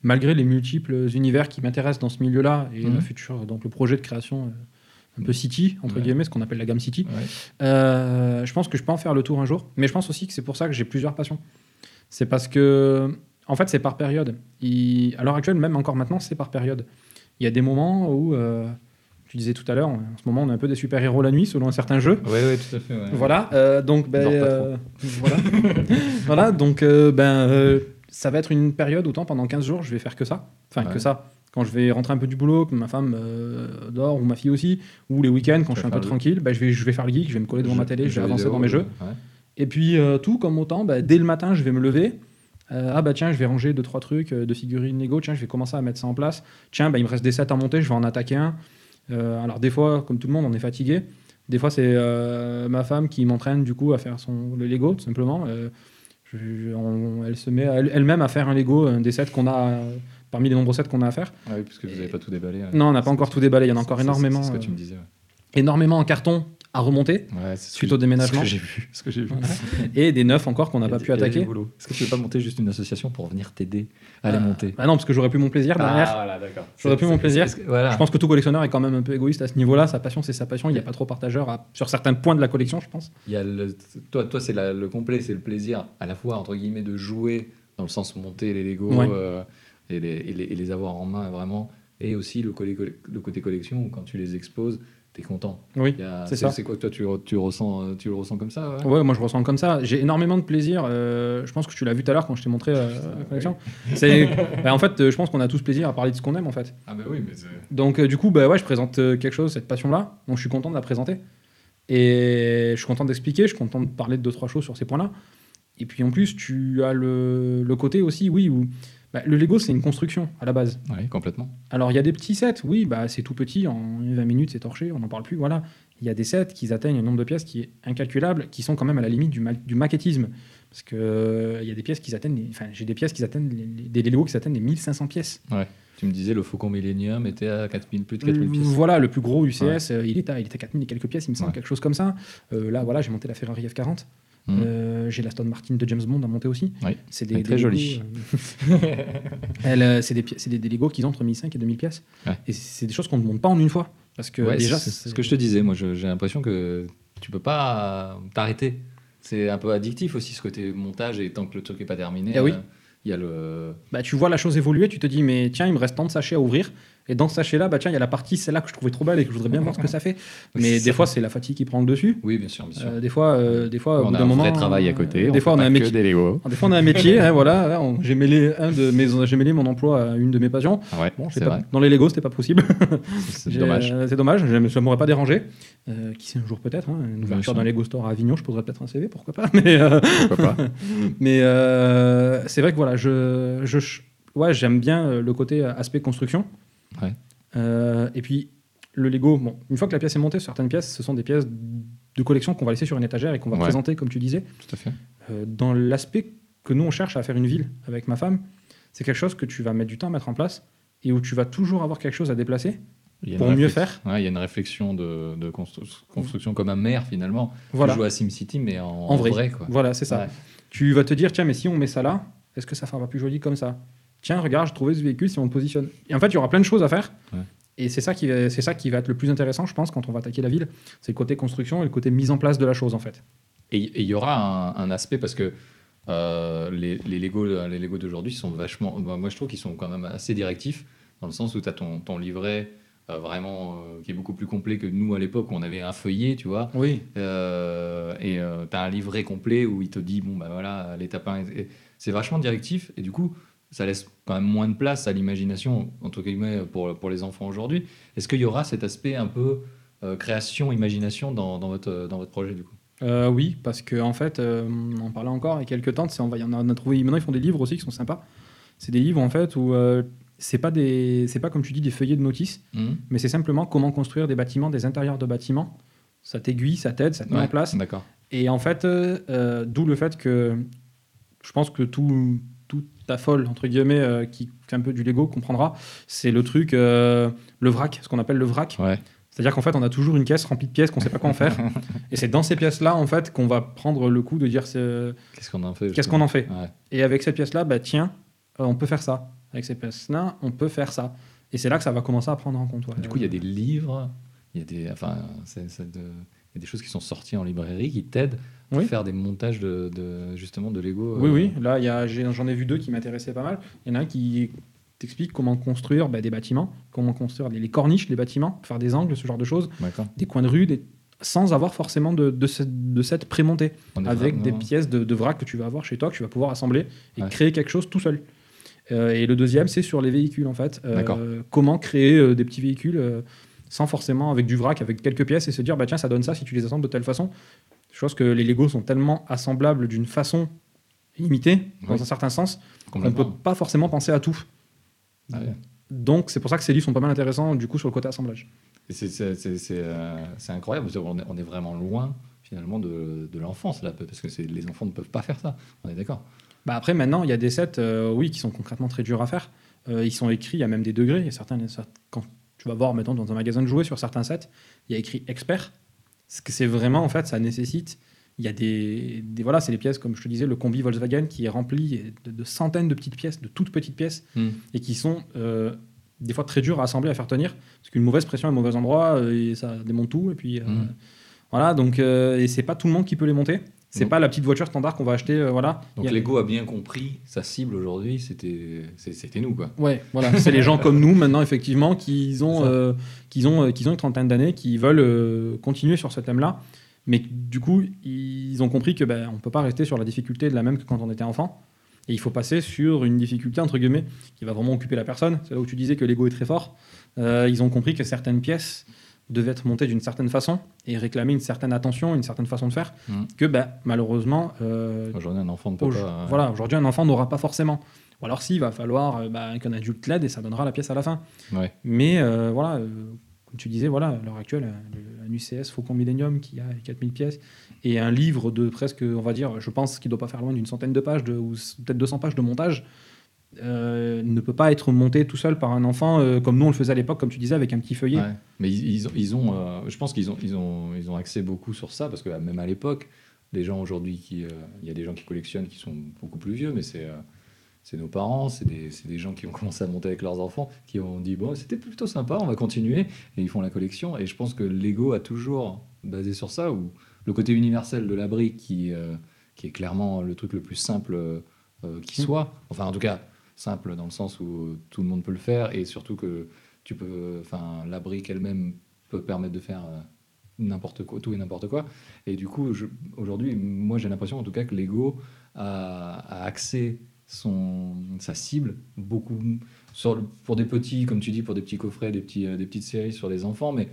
malgré les multiples univers qui m'intéressent dans ce milieu-là et Mhm. le futur, donc le projet de création euh, un peu City, entre Ouais. guillemets, ce qu'on appelle la gamme City. Euh, je pense que je peux en faire le tour un jour, mais je pense aussi que c'est pour ça que j'ai plusieurs passions. C'est parce que, en fait, c'est par période. Il- à l'heure actuelle, même encore maintenant, c'est par période. Il y a des moments où, euh, tu disais tout à l'heure, en ce moment, on est un peu des super-héros la nuit, selon un certain jeu. Oui, oui, tout à fait. ouais. Voilà, euh, donc ben, euh, voilà. voilà, donc euh, ben euh, ça va être une période autant pendant 15 jours, je vais faire que ça. Enfin Ouais. que ça. Quand je vais rentrer un peu du boulot, que ma femme euh, dort ou ma fille aussi, ou les week-ends quand je suis un peu tranquille, ben, je vais je vais faire le geek, je vais me coller devant ma télé, je vais avancer vidéo, dans mes jeux. ouais. Et puis euh, tout comme autant, ben, dès le matin, je vais me lever. Euh, ah bah tiens, je vais ranger deux trois trucs euh, de figurines Lego. Tiens, je vais commencer à mettre ça en place. Tiens, bah, il me reste des sets à monter, je vais en attaquer un. Euh, alors des fois, comme tout le monde, on est fatigué. Des fois, c'est euh, ma femme qui m'entraîne du coup à faire son le Lego, tout simplement. Euh, je- je- on- elle se met elle- elle-même à faire un Lego, un des sets qu'on a parmi les nombreux sets qu'on a à faire. Ah oui, parce que vous n'avez pas tout déballé. Non, on n'a pas encore tout déballé. Il y en a encore énormément. C'est ce que tu me disais. ouais. énormément en carton à remonter, Ouais, Suite au déménagement. Ce que j'ai vu. Ce que j'ai vu. et des neufs encore qu'on n'a pas pu attaquer. Est-ce que tu veux pas monter juste une association pour venir t'aider à les Euh, monter? Bah non, parce que j'aurais pu mon plaisir derrière. Ah, voilà, d'accord. J'aurais pu mon plaisir. Voilà. Je pense que tout collectionneur est quand même un peu égoïste à ce niveau-là. Sa passion, c'est sa passion. Il n'y a pas trop partageur à- sur certains points de la collection, je pense. Il y a le, toi, toi c'est le complet, c'est le plaisir à la fois entre guillemets de jouer dans le sens monter les Lego Ouais. euh, et, les, et les- et les avoir en main vraiment, et aussi le, le côté collection où quand tu les exposes, t'es content. Oui. C'est ça. c'est quoi que toi tu, tu ressens, euh, tu le ressens comme ça ouais? Ouais, moi je ressens comme ça. J'ai énormément de plaisir. euh, je pense que tu l'as vu tout à l'heure quand je t'ai montré euh, [LAUGHS] la collection. Bah, en fait, euh, je pense qu'on a tous plaisir à parler de ce qu'on aime en fait. Ah bah oui, mais Donc euh, du coup, bah ouais, je présente quelque chose, cette passion-là. Donc je suis content de la présenter. Et je suis content d'expliquer, je suis content de parler de deux trois choses sur ces points-là. Et puis en plus, tu as le, le côté aussi, oui, où bah, le Lego c'est une construction à la base. ouais, complètement. Alors il y a des petits sets, oui, bah c'est tout petit, en 20 minutes c'est torché, on n'en parle plus, voilà. Il y a des sets qui atteignent un nombre de pièces qui est incalculable, qui sont quand même à la limite du, ma- du maquettisme. Parce que euh, il y a des pièces qui atteignent, les- enfin j'ai des pièces qui atteignent, les- des Lego qui atteignent les 1500 pièces. Tu me disais le Faucon Millennium était à 4000, plus de 4000 pièces. Voilà, le plus gros UCS, euh, il, est à, il était à 4000 et quelques pièces, il me semble, Ouais. quelque chose comme ça. Euh, là, voilà, j'ai monté la Ferrari F40. Mhm. Euh, j'ai la Stone Martin de James Bond à monter aussi. Oui, C'est est très euh, [LAUGHS] euh, c'est des, des, des Lego qui ont entre 1500 et 2000 pièces. Ouais. Et c'est des choses qu'on ne monte pas en une fois. Parce que Ouais, déjà, c'est ce que je te disais. Moi, j'ai l'impression que tu peux pas t'arrêter. C'est un peu addictif aussi ce côté montage et tant que le truc est pas terminé, Eh oui. euh, il y a le. bah, tu vois la chose évoluer, tu te dis, mais tiens, il me reste tant de sachets à ouvrir. Et dans ce sachet-là, bah, tiens, il y a la partie, celle-là que je trouvais trop belle et que je voudrais bien voir ce que ça fait. Mais des fois, c'est la fatigue qui prend le dessus. Oui, bien sûr, bien sûr. Euh, des fois, euh, des fois, au on bout a un moment, vrai travail à euh, côté. Des fois, on a un métier. des Lego. Des fois, on a un métier, hein, voilà. là, on- J'ai mêlé un de mes, j'ai mêlé mon emploi à une de mes passions. Ah ouais, Bon, pas- vrai. dans les Lego, c'était pas possible. [LAUGHS] C'est dommage. euh, C'est dommage. Ça m'aurait pas dérangé. Euh, qui sait un jour peut-être, hein, une ouverture d'un Lego Store à Avignon, je poserais peut-être un CV, pourquoi pas. [LAUGHS] Mais, euh, Pourquoi pas [LAUGHS] mais euh, c'est vrai que voilà, je, je, ouais, j'aime bien euh, le côté euh, aspect construction. Ouais. Euh, et puis le Lego, bon, une fois que la pièce est montée, certaines pièces, ce sont des pièces de collection qu'on va laisser sur une étagère et qu'on va Ouais. présenter, comme tu disais. Tout à fait. Euh, dans l'aspect que nous on cherche à faire une ville avec ma femme, c'est quelque chose que tu vas mettre du temps à mettre en place et où tu vas toujours avoir quelque chose à déplacer pour mieux faire. Ouais, il y a une réflexion de, de constru- construction comme un maire finalement. Voilà, Tu joues à SimCity mais en, en vrai. quoi. Voilà, c'est ça. Ouais. Tu vas te dire, tiens, mais si on met ça là, est-ce que ça fera pas plus joli comme ça? Tiens, regarde, j'ai trouvé ce véhicule si on le positionne. Et en fait, il y aura plein de choses à faire. Ouais. Et c'est ça, qui va- c'est ça qui va être le plus intéressant, je pense, quand on va attaquer la ville. C'est le côté construction et le côté mise en place de la chose, en fait. Et il y aura un, un aspect parce que euh, les, les Lego, les Lego d'aujourd'hui sont vachement. bah, moi, je trouve qu'ils sont quand même assez directifs dans le sens où tu as ton, ton livret euh, vraiment euh, qui est beaucoup plus complet que nous à l'époque où on avait un feuillet, tu vois. Oui. Euh, et tu as un livret complet où il te dit bon, bah voilà, l'étape 1. est- C'est vachement directif et du coup, ça laisse quand même moins de place à l'imagination, entre guillemets, pour, pour les enfants aujourd'hui. Est-ce qu'il y aura cet aspect un peu euh, création, imagination dans, dans, votre, dans votre projet du coup? Euh, oui, parce que en fait, euh, on en parlait encore il y a quelques temps. On, va, on, a, on a trouvé. Maintenant, ils font des livres aussi qui sont sympas. C'est des livres en fait où c'est pas des, c'est pas comme tu dis des feuillets de notices, Mhm. mais c'est simplement comment construire des bâtiments, des intérieurs de bâtiments. Ça t'aiguille, ça t'aide, ça te met en place. D'accord. Et en fait, d'où le fait que je pense que tout ta folle, entre guillemets, euh, qui fait un peu du Lego, comprendra, c'est le truc, euh, le vrac, ce qu'on appelle le vrac. Ouais. C'est-à-dire qu'en fait, on a toujours une caisse remplie de pièces qu'on ne sait pas quoi en faire. [LAUGHS] et c'est dans ces pièces-là, en fait, qu'on va prendre le coup de dire Qu'est-ce qu'on en fait qu'est-ce qu'on en fait. Ouais. Et avec cette pièce-là, bah, tiens, euh, on peut faire ça. Avec ces pièces-là, on peut faire ça. Et c'est là que ça va commencer à prendre en compte. ouais. Du coup, il y a des livres, il y a des, enfin, de- y a des choses qui sont sorties en librairie qui t'aident à Oui. faire des montages de, de- justement de Lego. Oui, euh, oui. Là, a- j'ai- j'en ai, vu deux qui m'intéressaient pas mal. Il y en a un qui t'explique comment construire bah, des bâtiments, comment construire les, les corniches des bâtiments, faire des angles, ce genre de choses, des coins de rue, des- sans avoir forcément de, de, cette, de cette prémontée, avec des pièces de, de vrac que tu vas avoir chez toi, que tu vas pouvoir assembler et Ouais. créer quelque chose tout seul. Euh, et le deuxième, c'est sur les véhicules, en fait. Euh, comment créer euh, des petits véhicules euh, sans forcément avec du vrac, avec quelques pièces, et se dire, bah tiens, ça donne ça si tu les assembles de telle façon. Je pense que les Lego sont tellement assemblables d'une façon limitée, dans un certain sens, qu'on ne peut pas forcément penser à tout. Ah ouais. Donc, c'est pour ça que ces livres sont pas mal intéressants, du coup, sur le côté assemblage. C'est euh, c'est incroyable, est, on est vraiment loin finalement de, de l'enfance là, parce que les enfants ne peuvent pas faire ça. On est d'accord. Bah après, maintenant, il y a des sets, euh, oui, qui sont concrètement très durs à faire. Euh, ils sont écrits, il y a même des degrés. Il y a certains, quand tu vas voir, mettons, dans un magasin de jouets, sur certains sets, il y a écrit expert. C'est que c'est vraiment, en fait, ça nécessite. Il y a des, des- voilà, c'est les pièces, comme je te disais, le combi Volkswagen qui est rempli de, de centaines de petites pièces, de toutes petites pièces, Hmm. et qui sont euh, des fois très dures à assembler, à faire tenir, parce qu'une mauvaise pression à un mauvais endroit, euh, et ça démonte tout, et puis euh, Mm. voilà, donc et c'est pas tout le monde qui peut les monter. C'est pas la petite voiture standard qu'on va acheter, euh, voilà. Il Donc a- Lego a bien compris sa cible aujourd'hui, c'était c'était nous quoi. Ouais, voilà, c'est les gens comme nous maintenant effectivement qui ont, euh, qui ont, euh, qui ont une trentaine d'années, qui veulent euh, continuer sur ce thème-là, mais du coup ils ont compris que ben on peut pas rester sur la difficulté de la même que quand on était enfant, et il faut passer sur une difficulté entre guillemets qui va vraiment occuper la personne. C'est là où tu disais que l'ego est très fort. Ils ont compris que certaines pièces devaient être montées d'une certaine façon et réclamer une certaine attention, une certaine façon de faire, Mhm. que ben, malheureusement euh, Aujourd'hui un enfant ne peut Au- pas. voilà, aujourd'hui, un enfant n'aura pas forcément. Ou alors, si, il va falloir euh, bah, qu'un adulte l'aide et ça donnera la pièce à la fin. Ouais. Mais euh, voilà, comme tu disais, voilà, à l'heure actuelle, le- un UCS Faucon Millennium qui a 4000 pièces et un livre de presque, on va dire, je pense qu'il doit pas faire loin d'une centaine de pages, de, ou peut-être 200 pages de montage, euh, ne peut pas être monté tout seul par un enfant euh, comme nous on le faisait à l'époque, comme tu disais, avec un petit feuillet. Ouais. Mais ils, ils ont, ils ont, euh, je pense qu'ils ont, ils ont, ils ont axé beaucoup sur ça parce que euh, même à l'époque, les gens aujourd'hui qui, il y a des gens qui collectionnent qui sont beaucoup plus vieux, mais c'est, c'est nos parents, c'est des, des gens qui ont commencé à monter avec leurs enfants, qui ont dit bon, c'était plutôt sympa, on va continuer, et ils font la collection. Et je pense que Lego a toujours basé sur ça, où le côté universel de la brique qui, qui est clairement le truc le plus simple qui Mm. soit, enfin en tout cas simple dans le sens où tout le monde peut le faire, et surtout que tu peux, enfin, la brique elle-même peut permettre de faire euh, n'importe quoi, tout et n'importe quoi. Et du coup, aujourd'hui, moi, j'ai l'impression, en tout cas, que Lego a, a axé son, sa cible beaucoup sur pour des petits, comme tu dis, pour des petits coffrets, des, petits, euh, des petites séries sur les enfants, mais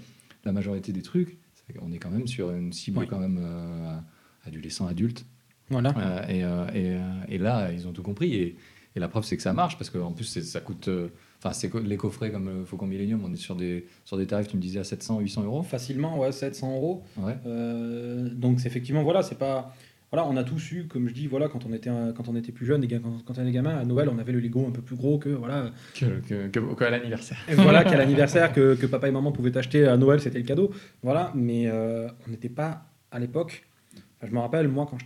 la majorité des trucs, qu'on est quand même sur une cible quand même euh, adolescent, adulte. Voilà. Euh, et, euh, et, et là, ils ont tout compris. Et, et la preuve, c'est que ça marche parce qu'en plus, ça coûte. euh, Enfin, c'est co- les coffrets comme le Faucon Millennium, on est sur des, sur des tarifs, tu me disais, à 700, 800 euros. Facilement, ouais, 700 euros. Ouais. Euh, donc c'est effectivement voilà, c'est pas voilà, on a tous eu comme je dis voilà quand on était quand on était plus jeune et quand, quand on était gamin à Noël, on avait le Lego un peu plus gros que voilà Que, que, que- qu'à l'anniversaire. et voilà qu'à [LAUGHS] l'anniversaire que, que papa et maman pouvaient acheter à Noël, c'était le cadeau. Voilà, mais euh, on n'était pas à l'époque. enfin, je me rappelle moi quand je-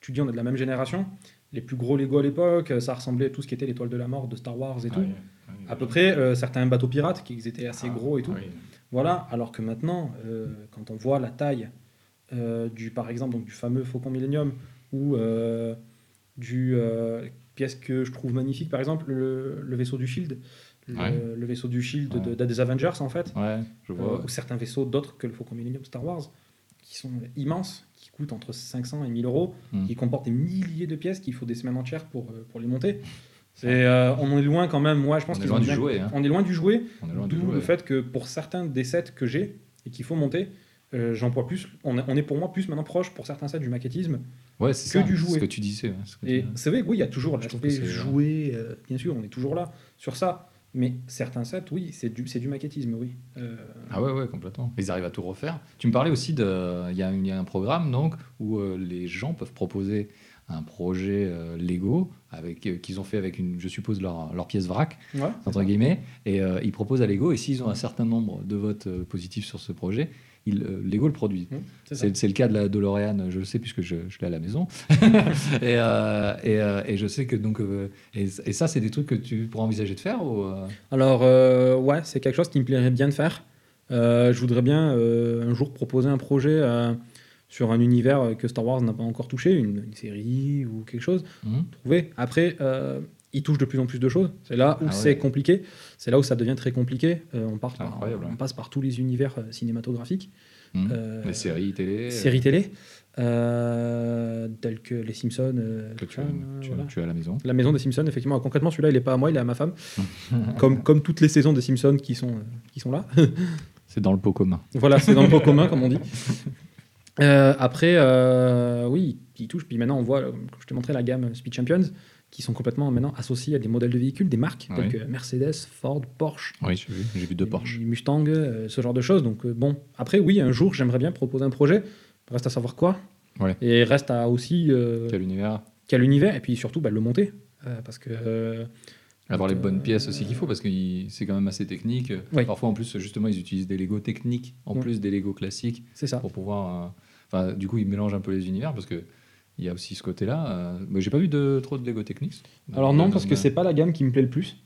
tu dis on est de la même génération, les plus gros Lego à l'époque, ça ressemblait à tout ce qui était l'étoile de la mort de Star Wars et tout. À peu près euh, certains bateaux pirates qui étaient assez gros et tout. Voilà, alors que maintenant, euh, quand on voit la taille euh, du, par exemple, donc du fameux Faucon Millennium ou euh, du euh, pièce que je trouve magnifique, par exemple, le, le vaisseau du Shield, le, Ouais. le vaisseau du Shield Ouais. de- des Avengers en fait, Ouais, je vois. euh, ou certains vaisseaux d'autres que le Faucon Millennium Star Wars, qui sont immenses, entre 500 et 1000 euros, Mm. qui comportent des milliers de pièces qu'il faut des semaines entières pour, euh, pour les monter. C'est, euh, on est loin quand même, moi je pense on est loin du. Hein. On est loin du jouet, On est loin du D'où le fait que pour certains des sets que j'ai et qu'il faut monter, euh, j'emploie plus. On, est- on est pour moi plus maintenant proche pour certains sets du maquettisme. Ouais, c'est que ça, du c'est jouet. Ce que tu disais. ouais, ce que tu Et disais. c'est vrai oui, il y a toujours l'aspect c'est- jouet, euh, bien sûr, on est toujours là sur ça. Mais certains sets, oui, c'est du, c'est du maquettisme, oui. Euh, Ah ouais, ouais, complètement. Ils arrivent à tout refaire. Tu me parlais aussi de. Il y, a un- il y a un programme donc où euh, les gens peuvent proposer un projet euh, Lego avec qu'ils ont fait avec une, je suppose leur, leur pièce vrac ouais, entre guillemets, et ils proposent à Lego et s'ils ont un certain nombre de votes positifs sur ce projet, ils, euh, Lego le produit. Mmh, c'est le cas de la DeLorean, je le sais puisque je, je l'ai à la maison. [LAUGHS] [LAUGHS] et, euh, et, euh, et je sais que donc et, et ça c'est des trucs que tu pourrais envisager de faire ou Alors, ouais, c'est quelque chose qui me plairait bien de faire. Je voudrais bien un jour proposer un projet sur un univers que Star Wars n'a pas encore touché, une, une série ou quelque chose. hmm trouver. Après, euh, il touche de plus en plus de choses. C'est là où Ah ouais. c'est compliqué. C'est là où ça devient très compliqué. Euh, on, part par- passe par tous les univers euh, cinématographiques, hmm euh, les séries télé, séries télé, euh, telles que les Simpsons. que tu, as- tu, voilà. tu as à la maison. La maison des Simpsons, effectivement. Concrètement, celui-là, il n'est pas à moi, il est à ma femme. [LAUGHS] comme, comme toutes les saisons des Simpsons qui sont, qui sont là. [LAUGHS] C'est dans le pot commun. Voilà, c'est dans le pot commun, comme on dit. [LAUGHS] Après, oui, il touche. Puis maintenant, on voit, comme je t'ai montré la gamme Speed Champions, qui sont complètement maintenant associés à des modèles de véhicules, des marques, Oui. telles que Mercedes, Ford, Porsche, Oui, j'ai vu, j'ai vu deux Porsche. les Mustang, euh, ce genre de choses. Donc, euh, bon, après, oui, un jour, j'aimerais bien proposer un projet. Reste à savoir quoi. Ouais. Et reste à aussi euh, Quel univers quel univers, et puis surtout bah, le monter. Euh, parce que euh, Avoir les bonnes euh, pièces aussi qu'il faut parce que c'est quand même assez technique. Oui. Parfois, en plus, justement, ils utilisent des Lego techniques en Mm. plus des Lego classiques C'est ça. pour pouvoir. euh, Enfin, du coup, ils mélangent un peu les univers parce que il y a aussi ce côté-là. euh, mais j'ai pas vu de trop de Lego Technics. Alors non, Euh, parce que c'est pas la gamme qui me plaît le plus.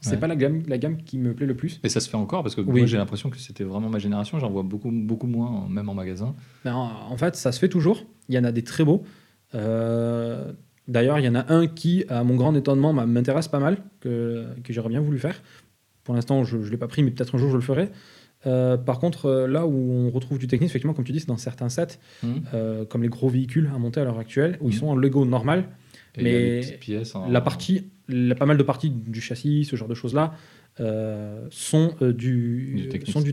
C'est Ouais. pas la gamme, la gamme qui me plaît le plus. Et ça se fait encore parce que Oui. moi j'ai l'impression que c'était vraiment ma génération. J'en vois beaucoup, beaucoup moins, même en magasin. Ben, en fait, ça se fait toujours. Il y en a des très beaux. Euh, D'ailleurs, il y en a un qui, à mon grand étonnement, m'intéresse pas mal, que, que j'aurais bien voulu faire. Pour l'instant, je ne l'ai pas pris, mais peut-être un jour je le ferai. Euh, par contre, euh, là où on retrouve du technique, effectivement, comme tu dis, c'est dans certains sets, Mhm. euh, comme les gros véhicules à monter à l'heure actuelle, où ils Mhm. sont en Lego normal. Et Mais pièces. La partie, la, pas mal de parties du châssis, ce genre de choses-là, sont, du, Du Technics. sont du.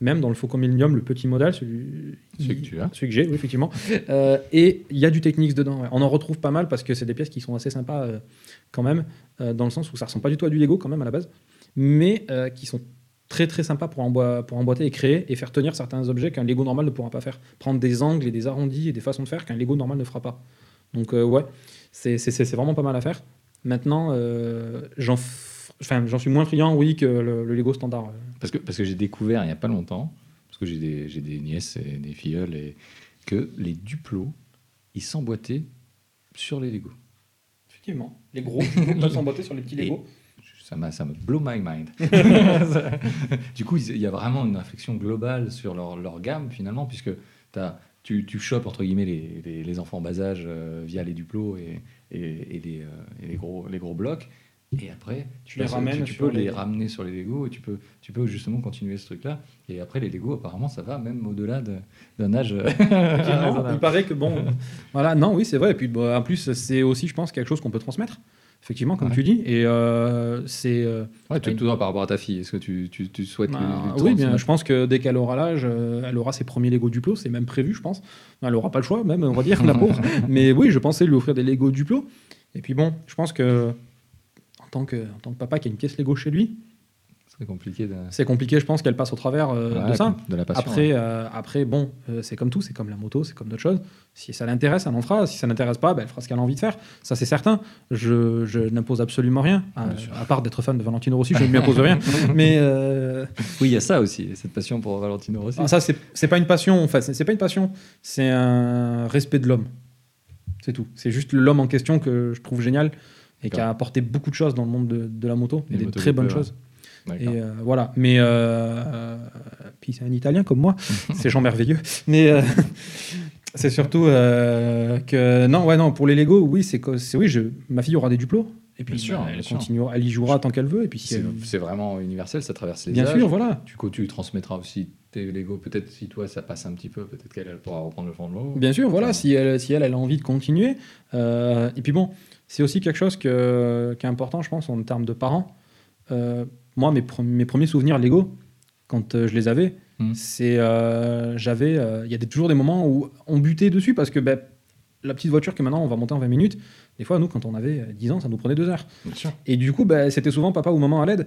Même dans le Faucon Millennium, le petit modèle, celui, Celui que tu as. celui que j'ai, oui, effectivement. [LAUGHS] Et il y a du Technics dedans. ouais. On en retrouve pas mal parce que c'est des pièces qui sont assez sympas quand même, dans le sens où ça ressemble pas du tout à du Lego quand même à la base, mais qui sont très très sympas pour, emboîter et créer et faire tenir certains objets qu'un Lego normal ne pourra pas faire. Prendre des angles et des arrondis et des façons de faire qu'un Lego normal ne fera pas. Donc euh, ouais, c'est c'est- c'est- c'est vraiment pas mal à faire. Maintenant, euh, j'en f- enfin, j'en suis moins friand, oui, que le, le Lego standard. euh. Parce que, parce que j'ai découvert il n'y a pas longtemps, parce que j'ai des, des nièces et des filleuls, et que les duplos, ils s'emboîtaient sur les Lego. Effectivement, les gros [LAUGHS] peuvent s'emboîter sur les petits Lego. Ça m'a, ça me blow my mind. [LAUGHS] du coup, il y a vraiment une réflexion globale sur leur, leur gamme finalement, puisque t'as- tu, tu chopes entre guillemets les, les, les enfants en bas âge euh, via les duplos et, et, et les, euh, et les, gros, les gros blocs. Et après, Tu les ramènes tu, peux les- les ramener sur les Lego et tu peux, tu peux justement continuer ce truc-là. Et après, les Lego, apparemment, ça va même au-delà de- d'un âge. Effectivement, [LAUGHS] il paraît que bon, [LAUGHS] voilà, non, oui, c'est vrai. Et puis, bah, en plus, c'est aussi, je pense, quelque chose qu'on peut transmettre. Effectivement, comme Ouais. tu dis. Et euh, c'est. euh, Ouais, tout, Une- tout par rapport à ta fille. Est-ce que tu, tu, tu souhaites lui- bah, lui oui, transmettre bien, je pense que dès qu'elle aura l'âge, euh, elle aura ses premiers Lego Duplo. C'est même prévu, je pense. Elle aura pas le choix, même, on va dire, la [LAUGHS] pauvre. Mais oui, je pensais lui offrir des Lego Duplo. Et puis bon, je pense que. En tant, que, en tant que papa qui a une pièce Lego chez lui, C'est compliqué de, c'est compliqué, je pense qu'elle passe au travers euh, de ça. de la passion. Après, euh, après, bon, euh, c'est comme tout, c'est comme la moto, c'est comme d'autres choses. Si ça l'intéresse, elle en fera. Si ça n'intéresse pas, ben, elle fera ce qu'elle a envie de faire. Ça, c'est certain. Je, je n'impose absolument rien. À part d'être fan de Valentino Rossi, je ne lui impose rien. [LAUGHS] Mais Oui, il y a ça aussi, cette passion pour Valentino Rossi. ah, ça, c'est pas une passion. Enfin, c'est pas une passion. C'est un respect de l'homme. C'est tout. C'est juste l'homme en question que je trouve génial et qui a apporté beaucoup de choses dans le monde de, de la moto, et des très bonnes choses. Et euh, voilà. Mais euh, euh, puis c'est un Italien comme moi. [LAUGHS] c'est Jean merveilleux. Mais euh, [LAUGHS] c'est surtout que non, ouais, non. Pour les Lego, oui, c'est que c'est oui. Je, ma fille aura des duplos. Et puis Bien sûr, bah, bien elle sûr. continuera, elle y jouera tant qu'elle veut. Et puis si C'est elle- vraiment universel, ça traverse les bien âges. sûr, voilà. Du coup, tu transmettras aussi tes Lego. Peut-être si toi ça passe un petit peu, peut-être qu'elle elle pourra reprendre le flambeau. Bien sûr, voilà, si elle, si elle, elle a envie de continuer. Et puis bon, c'est aussi quelque chose que, qui est important, je pense, en termes de parents. Euh, moi, mes, pre- mes premiers souvenirs Lego, quand euh, je les avais, Mhm. c'est euh, j'avais, euh, il y a des- toujours des moments où on butait dessus parce que ben, la petite voiture que maintenant on va monter en 20 minutes, des fois, nous, quand on avait euh, 10 ans, ça nous prenait 2 heures. Et du coup, ben, c'était souvent papa ou maman à l'aide.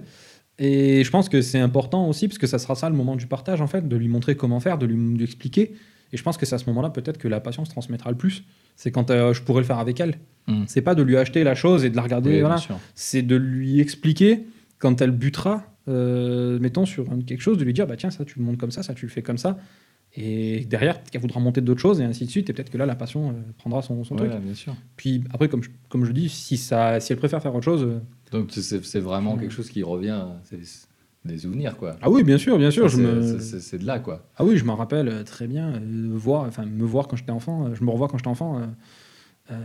Et je pense que c'est important aussi, parce que ça sera ça le moment du partage, en fait, de lui montrer comment faire, de lui, de lui expliquer. Et je pense que c'est à ce moment-là, peut-être, que la passion se transmettra le plus. C'est quand euh, je pourrai le faire avec elle. Mhm. C'est pas de lui acheter la chose et de la regarder, Oui, voilà. C'est de lui expliquer quand elle butera, euh, mettons sur quelque chose, de lui dire, bah tiens, ça tu le montes comme ça, ça tu le fais comme ça. Et derrière, peut-être qu'elle voudra monter d'autres choses et ainsi de suite. Et peut-être que là, la passion euh, prendra son, son Ouais, truc. bien sûr. Puis après, comme je, comme je dis, si, ça, si elle préfère faire autre chose, euh, Donc c'est vraiment quelque chose qui revient, des souvenirs quoi. Ah oui, bien sûr, bien sûr. Je me... c'est- de là quoi. Ah oui, je m'en rappelle très bien. euh, voir, enfin, me voir quand j'étais enfant. je me revois quand j'étais enfant. euh,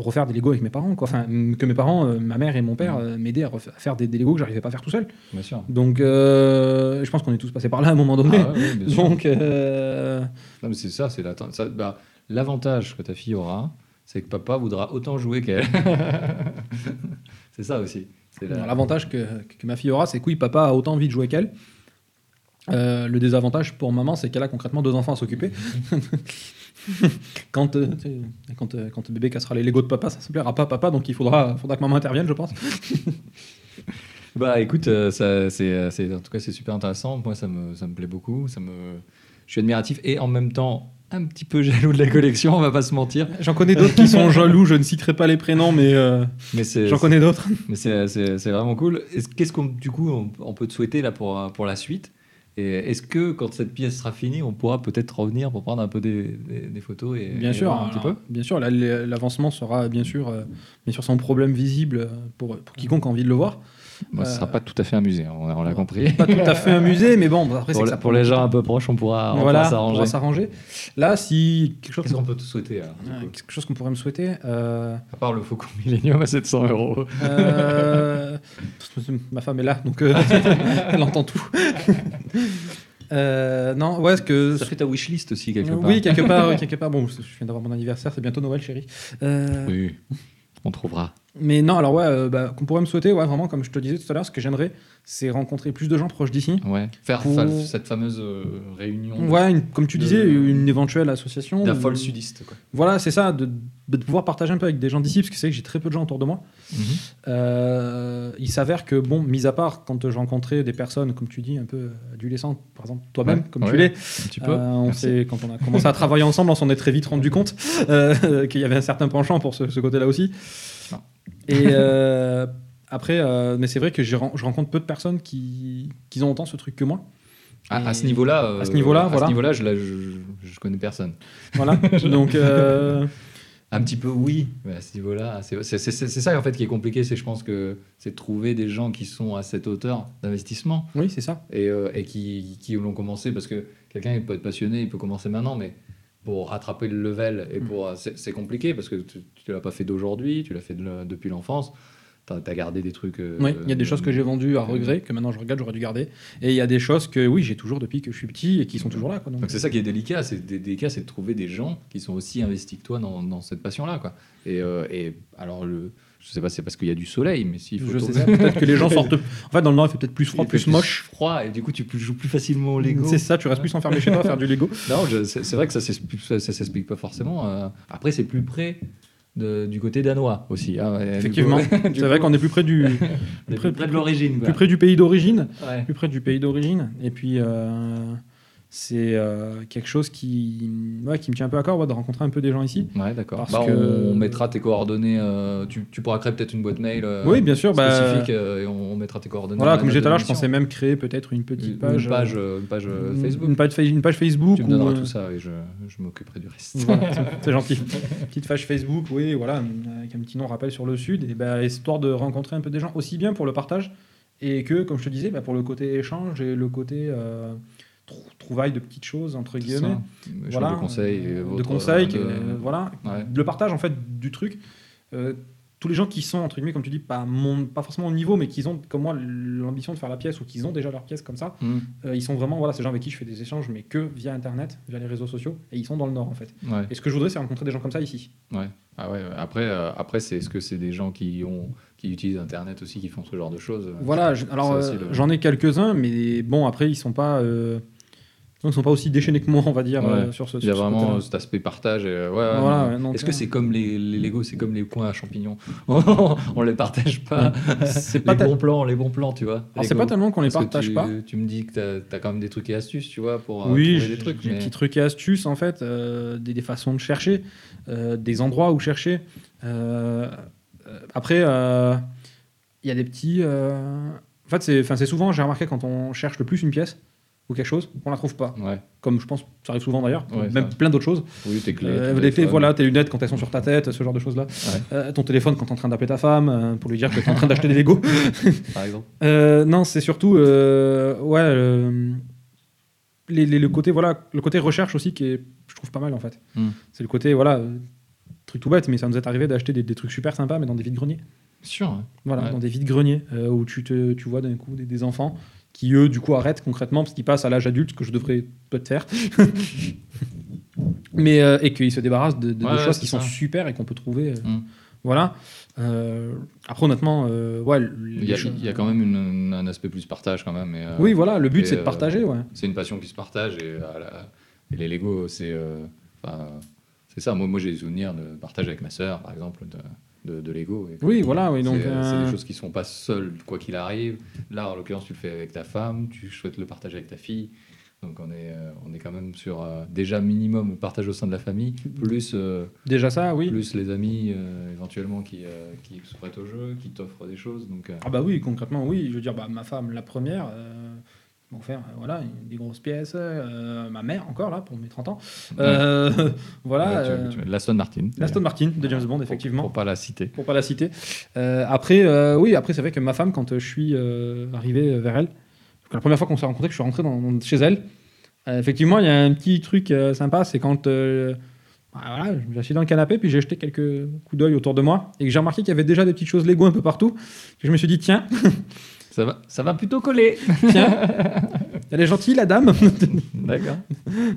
refaire des Lego avec mes parents, quoi. Enfin, m- que mes parents, euh, ma mère et mon père, euh, m'aidaient à, faire des, des Lego que j'arrivais pas à faire tout seul. Bien sûr. Donc, euh, je pense qu'on est tous passés par là à un moment donné. Ah ouais, ouais, bien sûr. Donc, euh, Non, mais c'est ça, c'est ça- bah, l'avantage que ta fille aura, c'est que papa voudra autant jouer qu'elle. [LAUGHS] c'est ça aussi. C'est la- l'avantage que, que ma fille aura, c'est que oui, papa a autant envie de jouer qu'elle. Euh, le désavantage pour maman, c'est qu'elle a concrètement deux enfants à s'occuper. [LAUGHS] [LAUGHS] quand, euh, quand, euh, quand bébé cassera les Lego de papa, ça ne plaira pas à papa, donc il faudra, faudra que maman intervienne, je pense. [LAUGHS] Bah écoute, euh, ça, c'est, euh, c'est- en tout cas c'est super intéressant. Moi ça me, ça me plaît beaucoup. Ça me, je suis admiratif et en même temps un petit peu [LAUGHS] jaloux de la collection. On va pas se mentir. J'en connais d'autres qui sont jaloux, je ne citerai pas les prénoms, mais euh, Mais c'est, j'en connais d'autres. mais c'est, c'est, c'est vraiment cool. Est-ce- Qu'est-ce qu'on, du coup, on, on peut te souhaiter là pour, euh, pour la suite? Est-ce que quand cette pièce sera finie, on pourra peut-être revenir pour prendre un peu des, des- des photos et Bien et sûr, voir un petit peu bien sûr, l'avancement sera bien sûr, euh, bien sûr sans problème visible pour, pour quiconque a envie de le voir. Bon, ce Euh, sera pas tout à fait amusé, hein, on, on l'a compris. Pas tout à fait un musée, mais bon, après c'est Pour, que la- ça pour les gens un peu proches, on pourra, voilà, on s'arranger. pourra s'arranger. Là, si quelque chose, Qu'est-ce qu'on peut te souhaiter alors, euh, coup quelque chose qu'on pourrait me souhaiter, euh, À part le Faucon Millennium à 700 euros. euh, [LAUGHS] ma femme est là, donc euh, [LAUGHS] elle entend tout. [LAUGHS] Euh, non, ouais, ce que Ça fait ta wishlist aussi quelque part. oui, quelque part, oui, quelque part. Bon, je viens d'avoir mon anniversaire, c'est bientôt Noël, chérie. Euh, Oui, on trouvera. Mais non, alors ouais, euh, bah, qu'on pourrait me souhaiter, ouais, vraiment, comme je te disais tout à l'heure, ce que j'aimerais, c'est rencontrer plus de gens proches d'ici. Ouais. Faire Pour- fa- cette fameuse euh, réunion Ouais, une- comme tu de- disais, une éventuelle association. ou- folle sudiste. Quoi. Voilà, c'est ça, de, de pouvoir partager un peu avec des gens d'ici, parce que c'est que j'ai très peu de gens autour de moi. Euh, il s'avère que, bon, mis à part quand j'ai rencontré des personnes, comme tu dis, un peu adolescentes, par exemple toi-même, Ouais, comme ouais, tu l'es, Un petit peu. euh, on s'est- quand on a commencé à travailler ensemble, on s'en est très vite rendu compte [LAUGHS] qu'il y avait un certain penchant pour ce, ce côté-là aussi. Et euh, après, euh, mais c'est vrai que ren- je rencontre peu de personnes qui, qui ont autant ce truc que moi. À, à Et- ce niveau-là, euh, à ce niveau-là, à voilà. ce niveau-là, je, la- je, je connais personne. Voilà. [LAUGHS] Donc, euh, Un petit peu, oui. Mais à ce niveau-là, c'est c'est- c'est- c'est ça en fait qui est compliqué. C'est je pense que c'est de trouver des gens qui sont à cette hauteur d'investissement. oui, c'est ça. et, euh, et qui, qui l'ont commencé parce que quelqu'un il peut être passionné, il peut commencer maintenant, mais pour rattraper le level et pour euh, c'est compliqué parce que tu, tu l'as pas fait d'aujourd'hui, tu l'as fait de depuis l'enfance. T'as as gardé des trucs. euh, Oui, il y a des choses que j'ai vendues à regret, que maintenant je regarde, j'aurais dû garder. Et il y a des choses que, oui, j'ai toujours depuis que je suis petit et qui sont toujours là. Quoi, donc. C'est ça qui est délicat, c'est dé- délicat, c'est de trouver des gens qui sont aussi investis que toi dans, dans cette passion-là, quoi. Et, euh, et alors le, je sais pas, c'est parce qu'il y a du soleil, mais faut je sais ça, peut-être que les gens sortent. [LAUGHS] En fait, dans le Nord, il fait peut-être plus froid, fait plus moche. froid, et du coup tu joues plus facilement au Lego. C'est ça, tu restes plus enfermé chez toi à faire du Lego. [LAUGHS] Non, c'est vrai que ça s'explique ça s'explique pas forcément. euh. Après, c'est plus près de- du côté danois aussi. hein, Effectivement. [LAUGHS] C'est vrai qu'on est plus près du, plus près de l'origine. plus près du pays d'origine. Ouais. plus près du pays d'origine. Et puis, euh, c'est euh, quelque chose qui, ouais, qui me tient un peu à cœur ouais, de rencontrer un peu des gens ici. Ouais, d'accord. Parce Bah, que- on, mettra tes coordonnées. euh, tu, tu pourras créer peut-être une boîte mail euh, oui, bien sûr. Bah, spécifique et on, on mettra tes coordonnées. voilà, comme disais tout à l'heure, je pensais même créer peut-être une petite page. Une page, une page Facebook. Une page, fa- une page Facebook. Tu me donneras tout ça et je, je m'occuperai du reste. [LAUGHS] Voilà, c'est gentil. Petite page Facebook, oui, voilà, avec un petit nom rappel sur le sud, et bah, histoire de rencontrer un peu des gens, aussi bien pour le partage, et que, comme je te disais, bah, pour le côté échange et le côté euh, trou- trouvaille de petites choses, entre guillemets. Voilà, de conseils. et euh, de conseils, de- euh, voilà. Ouais. Le partage, en fait, du truc. euh, tous les gens qui sont, entre guillemets, comme tu dis, pas, mon, pas forcément au niveau, mais qui ont, comme moi, l'ambition de faire la pièce ou qui ont déjà leur pièce comme ça, Hmm. euh, ils sont vraiment, voilà, ces gens avec qui je fais des échanges, mais que via Internet, via les réseaux sociaux, et ils sont dans le Nord, en fait. Ouais. Et ce que je voudrais, c'est rencontrer des gens comme ça ici. Ouais. Ah ouais. Après, euh, après, c'est est-ce que c'est des gens qui ont qui utilisent Internet aussi qui font ce genre de choses? Voilà, je- alors euh, le- j'en ai quelques-uns, mais bon, après, ils sont pas. Euh, ils sont pas aussi déchaînés que moi, on va dire, Ouais. euh, sur ce Il y a vraiment côté-là. cet aspect partage. Et, euh, ouais, ouais, Voilà, non. ouais, donc, Est-ce que euh, c'est comme les, les Lego, c'est comme les coins à champignons [LAUGHS] On les partage pas. C'est les pas, tel- bons plans, les bons plans, tu vois. alors, c'est Lego. pas tellement qu'on les partage tu, pas. Tu me dis que tu as, quand même des trucs et astuces, tu vois, pour euh, Oui, trouver des trucs. des mais- petits trucs et astuces, en fait, euh, des, des façons de chercher, euh, des endroits où chercher. Après, euh, il y a des petits. euh, En fait, c'est c'est souvent, j'ai remarqué, quand on cherche le plus une pièce ou quelque chose, on la trouve pas. Ouais, Comme je pense, ça arrive souvent d'ailleurs, Ouais, même ça. plein d'autres choses. oui, tes clés. Euh, voilà, tes lunettes quand elles sont sur ta tête, ce genre de choses-là. Ouais. Euh, ton téléphone quand tu es en train d'appeler ta femme euh, pour lui dire que tu es en train d'acheter des Lego. [LAUGHS] Par exemple. Euh, non, c'est surtout ouais, les- les- le, côté, voilà, le côté recherche aussi qui est, je trouve, pas mal en fait. Hmm. C'est le côté, voilà, truc tout bête, mais ça nous est arrivé d'acheter des, des trucs super sympas, mais dans des vides-greniers. Sûr. hein. Voilà, dans des vides-greniers euh, où tu, te, tu vois d'un coup des, des enfants qui, eux, du coup, arrêtent concrètement parce qu'ils passent à l'âge adulte, que je devrais peut-être faire. [LAUGHS] mais, euh, et qu'ils se débarrassent de, Ouais, choses qui sont super et qu'on peut trouver. euh, Hmm. Voilà. Euh, après, honnêtement, ouais. Il y, a, il y a quand même une- un aspect plus partage quand même. et, Oui, voilà, le but c'est de partager, ouais. c'est une passion qui se partage et, à la- et les Lego, c'est c'est ça. Moi, moi j'ai des souvenirs de partage avec ma sœur, par exemple, de, de, de Lego. Oui, voilà, oui, c'est- donc, C'est euh, des choses qui sont pas seules, quoi qu'il arrive. Là, en l'occurrence, tu le fais avec ta femme, tu souhaites le partager avec ta fille. Donc on est, euh, on est quand même sur euh, déjà minimum partage au sein de la famille, plus, euh, Déjà ça, oui. plus les amis euh, éventuellement qui, euh, qui se prêtent au jeu, qui t'offrent des choses. Donc, euh, Ah bah oui, concrètement, oui. Je veux dire, bah, ma femme, la première, m'a offert euh, voilà, des grosses pièces. euh, ma mère, encore là, pour mes 30 ans. Euh, [LAUGHS] voilà. ouais, tu- euh, tu- l'Aston Martin. L'Aston Martin de James Bond, Pour- effectivement. Pour, pas la citer. pour pas la citer. Euh, après, oui, après c'est vrai que ma femme, quand je suis arrivé vers elle, la première fois qu'on s'est rencontrés, que je suis rentré dans, dans- chez elle, effectivement, il y a un petit truc sympa, c'est quand bah, voilà, je me suis assis dans le canapé, puis j'ai jeté quelques coups d'œil autour de moi, et que j'ai remarqué qu'il y avait déjà des petites choses Lego un peu partout. que je me suis dit, tiens, [LAUGHS] Ça va, ça va plutôt coller. tiens, [LAUGHS] elle est gentille, la dame. [LAUGHS] D'accord.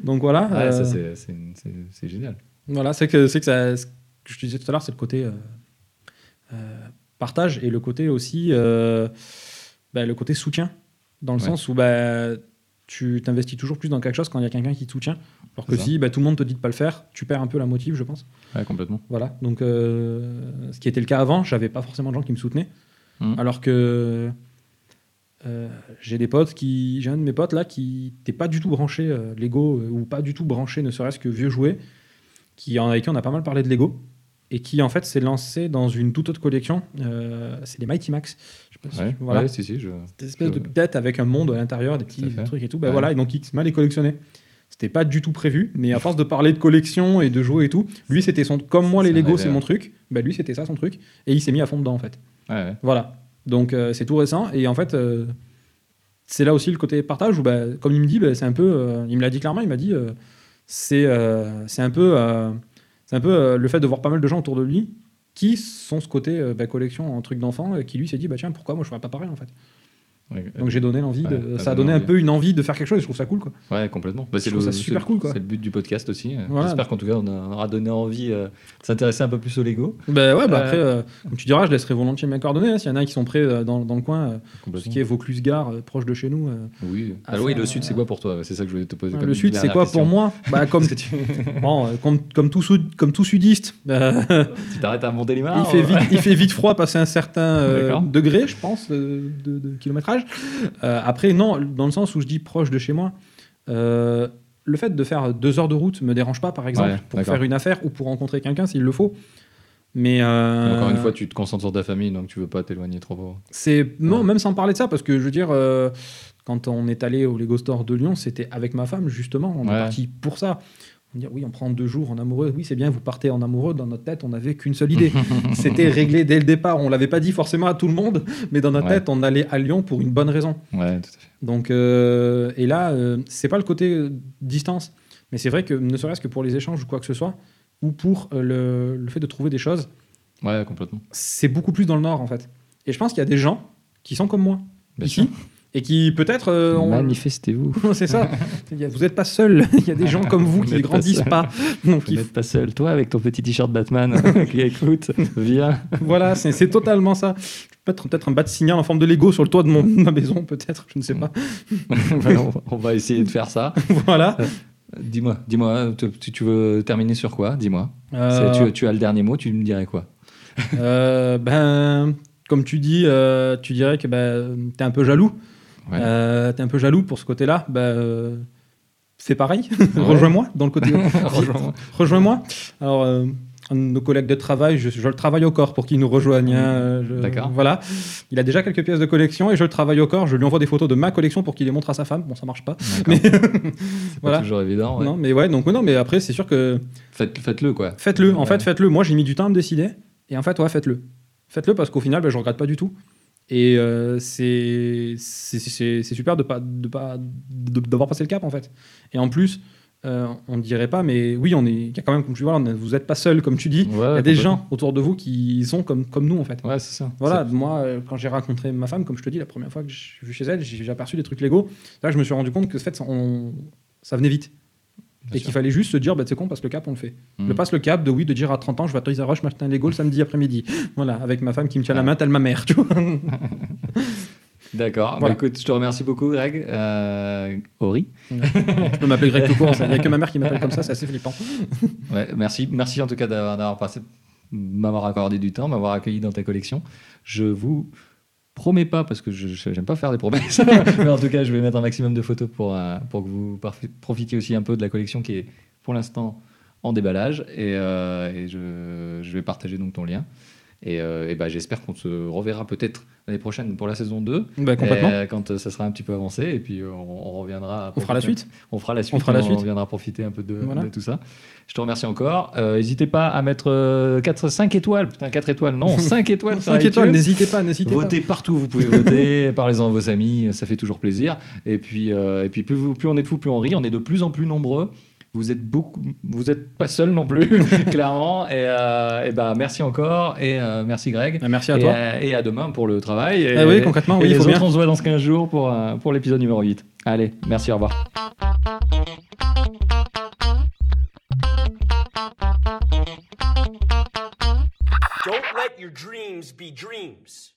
Donc voilà. Ouais, euh, ça, c'est- c'est c'est- c'est génial. Voilà, c'est que, c'est que ça, ce que je te disais tout à l'heure, c'est le côté euh, euh, partage et le côté aussi, euh, bah, le côté soutien, dans le Ouais. sens où bah, tu t'investis toujours plus dans quelque chose quand il y a quelqu'un qui te soutient. Alors que si bah, tout le monde te dit de pas le faire, tu perds un peu la motive, je pense. Ouais, complètement. Voilà, donc euh, ce qui était le cas avant, j'avais pas forcément de gens qui me soutenaient. Mhm. Alors que euh, j'ai des potes qui. J'ai un de mes potes là qui n'était pas du tout branché euh, Lego euh, ou pas du tout branché, ne serait-ce que vieux jouets, qui, en- avec qui on a pas mal parlé de Lego et qui en fait s'est lancé dans une toute autre collection. c'est les Mighty Max. Je sais pas si- voilà. ouais, si, si. Je... Cette espèce de tête avec un monde à l'intérieur, des petits trucs et tout. Ben Ouais. voilà, et donc il se à les collectionner. C'était pas du tout prévu, mais à force de parler de collection et de jouer et tout, lui c'était son. Comme moi, les Lego c'est mon truc, ben lui c'était ça son truc, et il s'est mis à fond dedans en fait. Voilà. Donc euh, c'est tout récent, et en fait, euh, c'est là aussi le côté partage où, bah, comme il me dit, bah, c'est un peu. euh, il me l'a dit clairement, il m'a dit, c'est un peu, c'est un peu le fait de voir pas mal de gens autour de lui qui sont ce côté bah, collection en truc d'enfant, qui lui s'est dit, bah tiens, pourquoi moi je ferais pas pareil en fait. Ouais, Donc j'ai donné l'envie, de, ça a donné un peu une envie de faire quelque chose, et je trouve ça cool quoi. Ouais, complètement. Bah, c'est trouve le, ça super cool, quoi. C'est le but du podcast aussi. euh. Voilà. J'espère qu'en tout cas, on a- aura donné envie euh, de s'intéresser un peu plus au Lego. Bah ouais, bah Euh, après, euh, comme tu diras, je laisserai volontiers mes coordonnées, hein, s'il y en a qui sont prêts euh, dans, dans le coin, ce qui est Vaucluse-Gare, proche de chez nous. Oui. Alors oui, faire, le sud, c'est quoi pour toi? C'est ça que je voulais te poser. comme le sud, c'est quoi question. pour moi? Bah, [LAUGHS] comme, [LAUGHS] bon, comme, comme, tout, sud- comme tout sudiste, tu t'arrêtes à Montélimar il, fait vite, il fait vite froid passer un certain degré, je pense, de, de- Euh, après, non, dans le sens où je dis proche de chez moi, euh, le fait de faire deux heures de route me dérange pas, par exemple, Ouais, pour faire une affaire ou pour rencontrer quelqu'un s'il le faut. Mais euh, Encore une fois, tu te concentres sur ta famille, donc tu veux pas t'éloigner trop. C'est non, Ouais. même sans parler de ça, parce que je veux dire, euh, quand on est allé au Lego Store de Lyon, c'était avec ma femme justement. On est parti pour ça. On dit oui, on prend deux jours en amoureux. Oui, c'est bien, vous partez en amoureux. Dans notre tête, on n'avait qu'une seule idée. [LAUGHS] c'était réglé dès le départ. On l'avait pas dit forcément à tout le monde, mais dans notre Ouais. tête, on allait à Lyon pour une bonne raison. Ouais, tout à fait. Donc, euh, et là, euh, c'est pas le côté euh, distance, mais c'est vrai que ne serait-ce que pour les échanges ou quoi que ce soit, ou pour euh, le, le fait de trouver des choses, Ouais, complètement. c'est beaucoup plus dans le nord en fait. Et je pense qu'il y a des gens qui sont comme moi Bien ici sûr. Et qui peut-être euh, Manifestez-vous. [LAUGHS] c'est ça. [LAUGHS] Vous n'êtes pas seul. [LAUGHS] Il y a des gens comme vous Vous qui pas grandissent pas. Donc Vous n'êtes pas seul. Toi, avec ton petit t-shirt Batman qui écoute, viens. voilà, c'est totalement ça. Peut-être un bas de signal en forme de Lego sur le toit de mon, ma maison, peut-être. Je ne sais pas. On- on va essayer de faire ça. voilà. Dis-moi, dis-moi, tu, veux terminer sur quoi Dis-moi? Euh, Tu, tu as le dernier mot, tu me dirais quoi? Euh, ben, comme tu dis, euh, tu dirais que ben, tu es un peu jaloux. Ouais. Euh, tu es un peu jaloux pour ce côté-là. Ben, euh, fais pareil. Ouais. [LAUGHS] [LAUGHS] Rejoins-moi dans le côté. [LAUGHS] Rejoins-moi. Alors, euh, un de nos collègues de travail, je, je le travaille au corps pour qu'il nous rejoigne. hein, D'accord. Voilà. Il a déjà quelques pièces de collection et je le travaille au corps. Je lui envoie des photos de ma collection pour qu'il les montre à sa femme. Bon, ça marche pas. Mais C'est voilà. pas toujours évident. ouais. non, mais ouais, donc non, mais après, c'est sûr que Faites, faites-le, quoi. faites-le. En fait, faites-le. Moi, j'ai mis du temps à me décider. Et en fait, ouais, faites-le. Faites-le parce qu'au final, ben, je regrette pas du tout. Et euh, c'est super de pas de pas de- d'avoir passé le cap en fait. Et en plus, euh, on ne dirait pas, mais oui, on est. Il y a quand même, comme tu vois, on vous n'êtes pas seul, comme tu dis. Ouais, Il y a des gens autour de vous qui sont comme, comme nous en fait. Ouais, c'est ça. Voilà, moi, euh, quand j'ai rencontré ma femme, comme je te dis, la première fois que je suis venu chez elle, j'ai aperçu des trucs Lego. Là, je me suis rendu compte que en fait, on- ça venait vite. Bien et qu'il fallait juste se dire, bah, c'est con, on passe le cap, on le fait. Mhm. Je passe le cap de oui, de dire à 30 ans, je vais à Toys R Us m'acheter un Lego le samedi après-midi. [GASPS] Voilà, avec ma femme qui me tient la Ouais. main, telle ma mère, tu vois. [LAUGHS] D'accord. Voilà. Bah, écoute, je te remercie beaucoup, Greg. Euh, Ori. tu peux m'appeler Greg tout court, il n'y a que ma mère qui m'appelle comme ça, c'est assez flippant. [LAUGHS] Ouais, merci, merci en tout cas d'avoir passé, m'avoir accordé du temps, m'avoir accueilli dans ta collection. Je vous promets pas, parce que je n'aime pas faire des promesses, [LAUGHS] mais en tout cas, je vais mettre un maximum de photos pour, euh, pour que vous profitiez aussi un peu de la collection qui est pour l'instant en déballage. Et, euh, et je, je vais partager donc ton lien. Et, euh, et bah, j'espère qu'on se reverra peut-être l'année prochaine pour la saison 2. Bah, complètement. Et, euh, quand euh, ça sera un petit peu avancé, et puis euh, on, on reviendra. On fera la suite. On fera la suite. On fera la suite. On reviendra profiter un peu de, Voilà. de tout ça. Je te remercie encore. Euh, N'hésitez pas à mettre euh, 4, 5 étoiles. Putain, 4 étoiles, non, [LAUGHS] 5 étoiles. sur 5 étoiles, n'hésitez pas, n'hésitez pas. Votez partout, vous pouvez voter, [LAUGHS] parlez-en à vos amis, ça fait toujours plaisir. Et puis, euh, et puis plus, vous- plus on est de fous, plus on rit. On est de plus en plus nombreux. Vous êtes beaucoup, vous êtes pas seul non plus, [LAUGHS] clairement. Et, euh, et bah merci encore et euh, merci Greg. Ah, Merci à et, toi. à, et à demain pour le travail. Et, Ah oui, concrètement, et oui, il les faut autres, bien. on se voit dans ce 15 jours pour, euh, pour l'épisode numéro 8. Allez, merci, au revoir. Don't let your dreams be dreams.